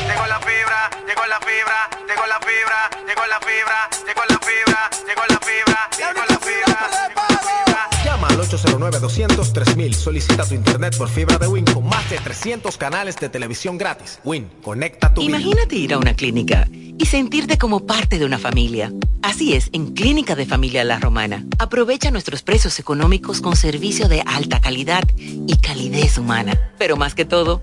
Llegó la fibra, llegó la fibra, llegó la fibra, llegó la 809-200-3000. Solicita tu internet por fibra de Win con más de 300 canales de televisión gratis. Win, conecta tu. Imagínate ir a una clínica y sentirte como parte de una familia. Así es, en Clínica de Familia La Romana. Aprovecha nuestros precios económicos con servicio de alta calidad y calidez humana. Pero más que todo,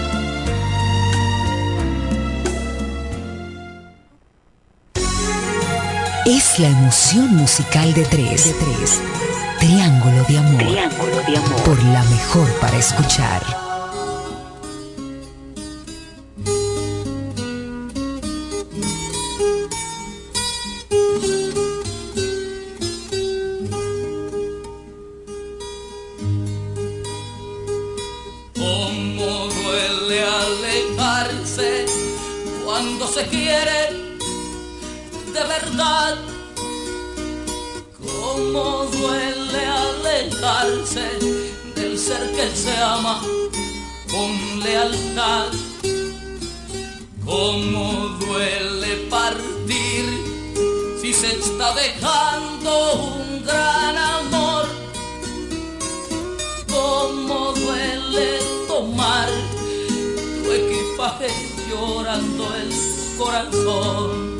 Es la emoción musical de tres. De tres. Triángulo de amor. Triángulo de amor. Por la mejor para escuchar. Cómo duele alejarse cuando se quiere de verdad. Cómo duele alejarse del ser que se ama con lealtad. Cómo duele partir si se está dejando un gran amor. Cómo duele tomar tu equipaje llorando el corazón.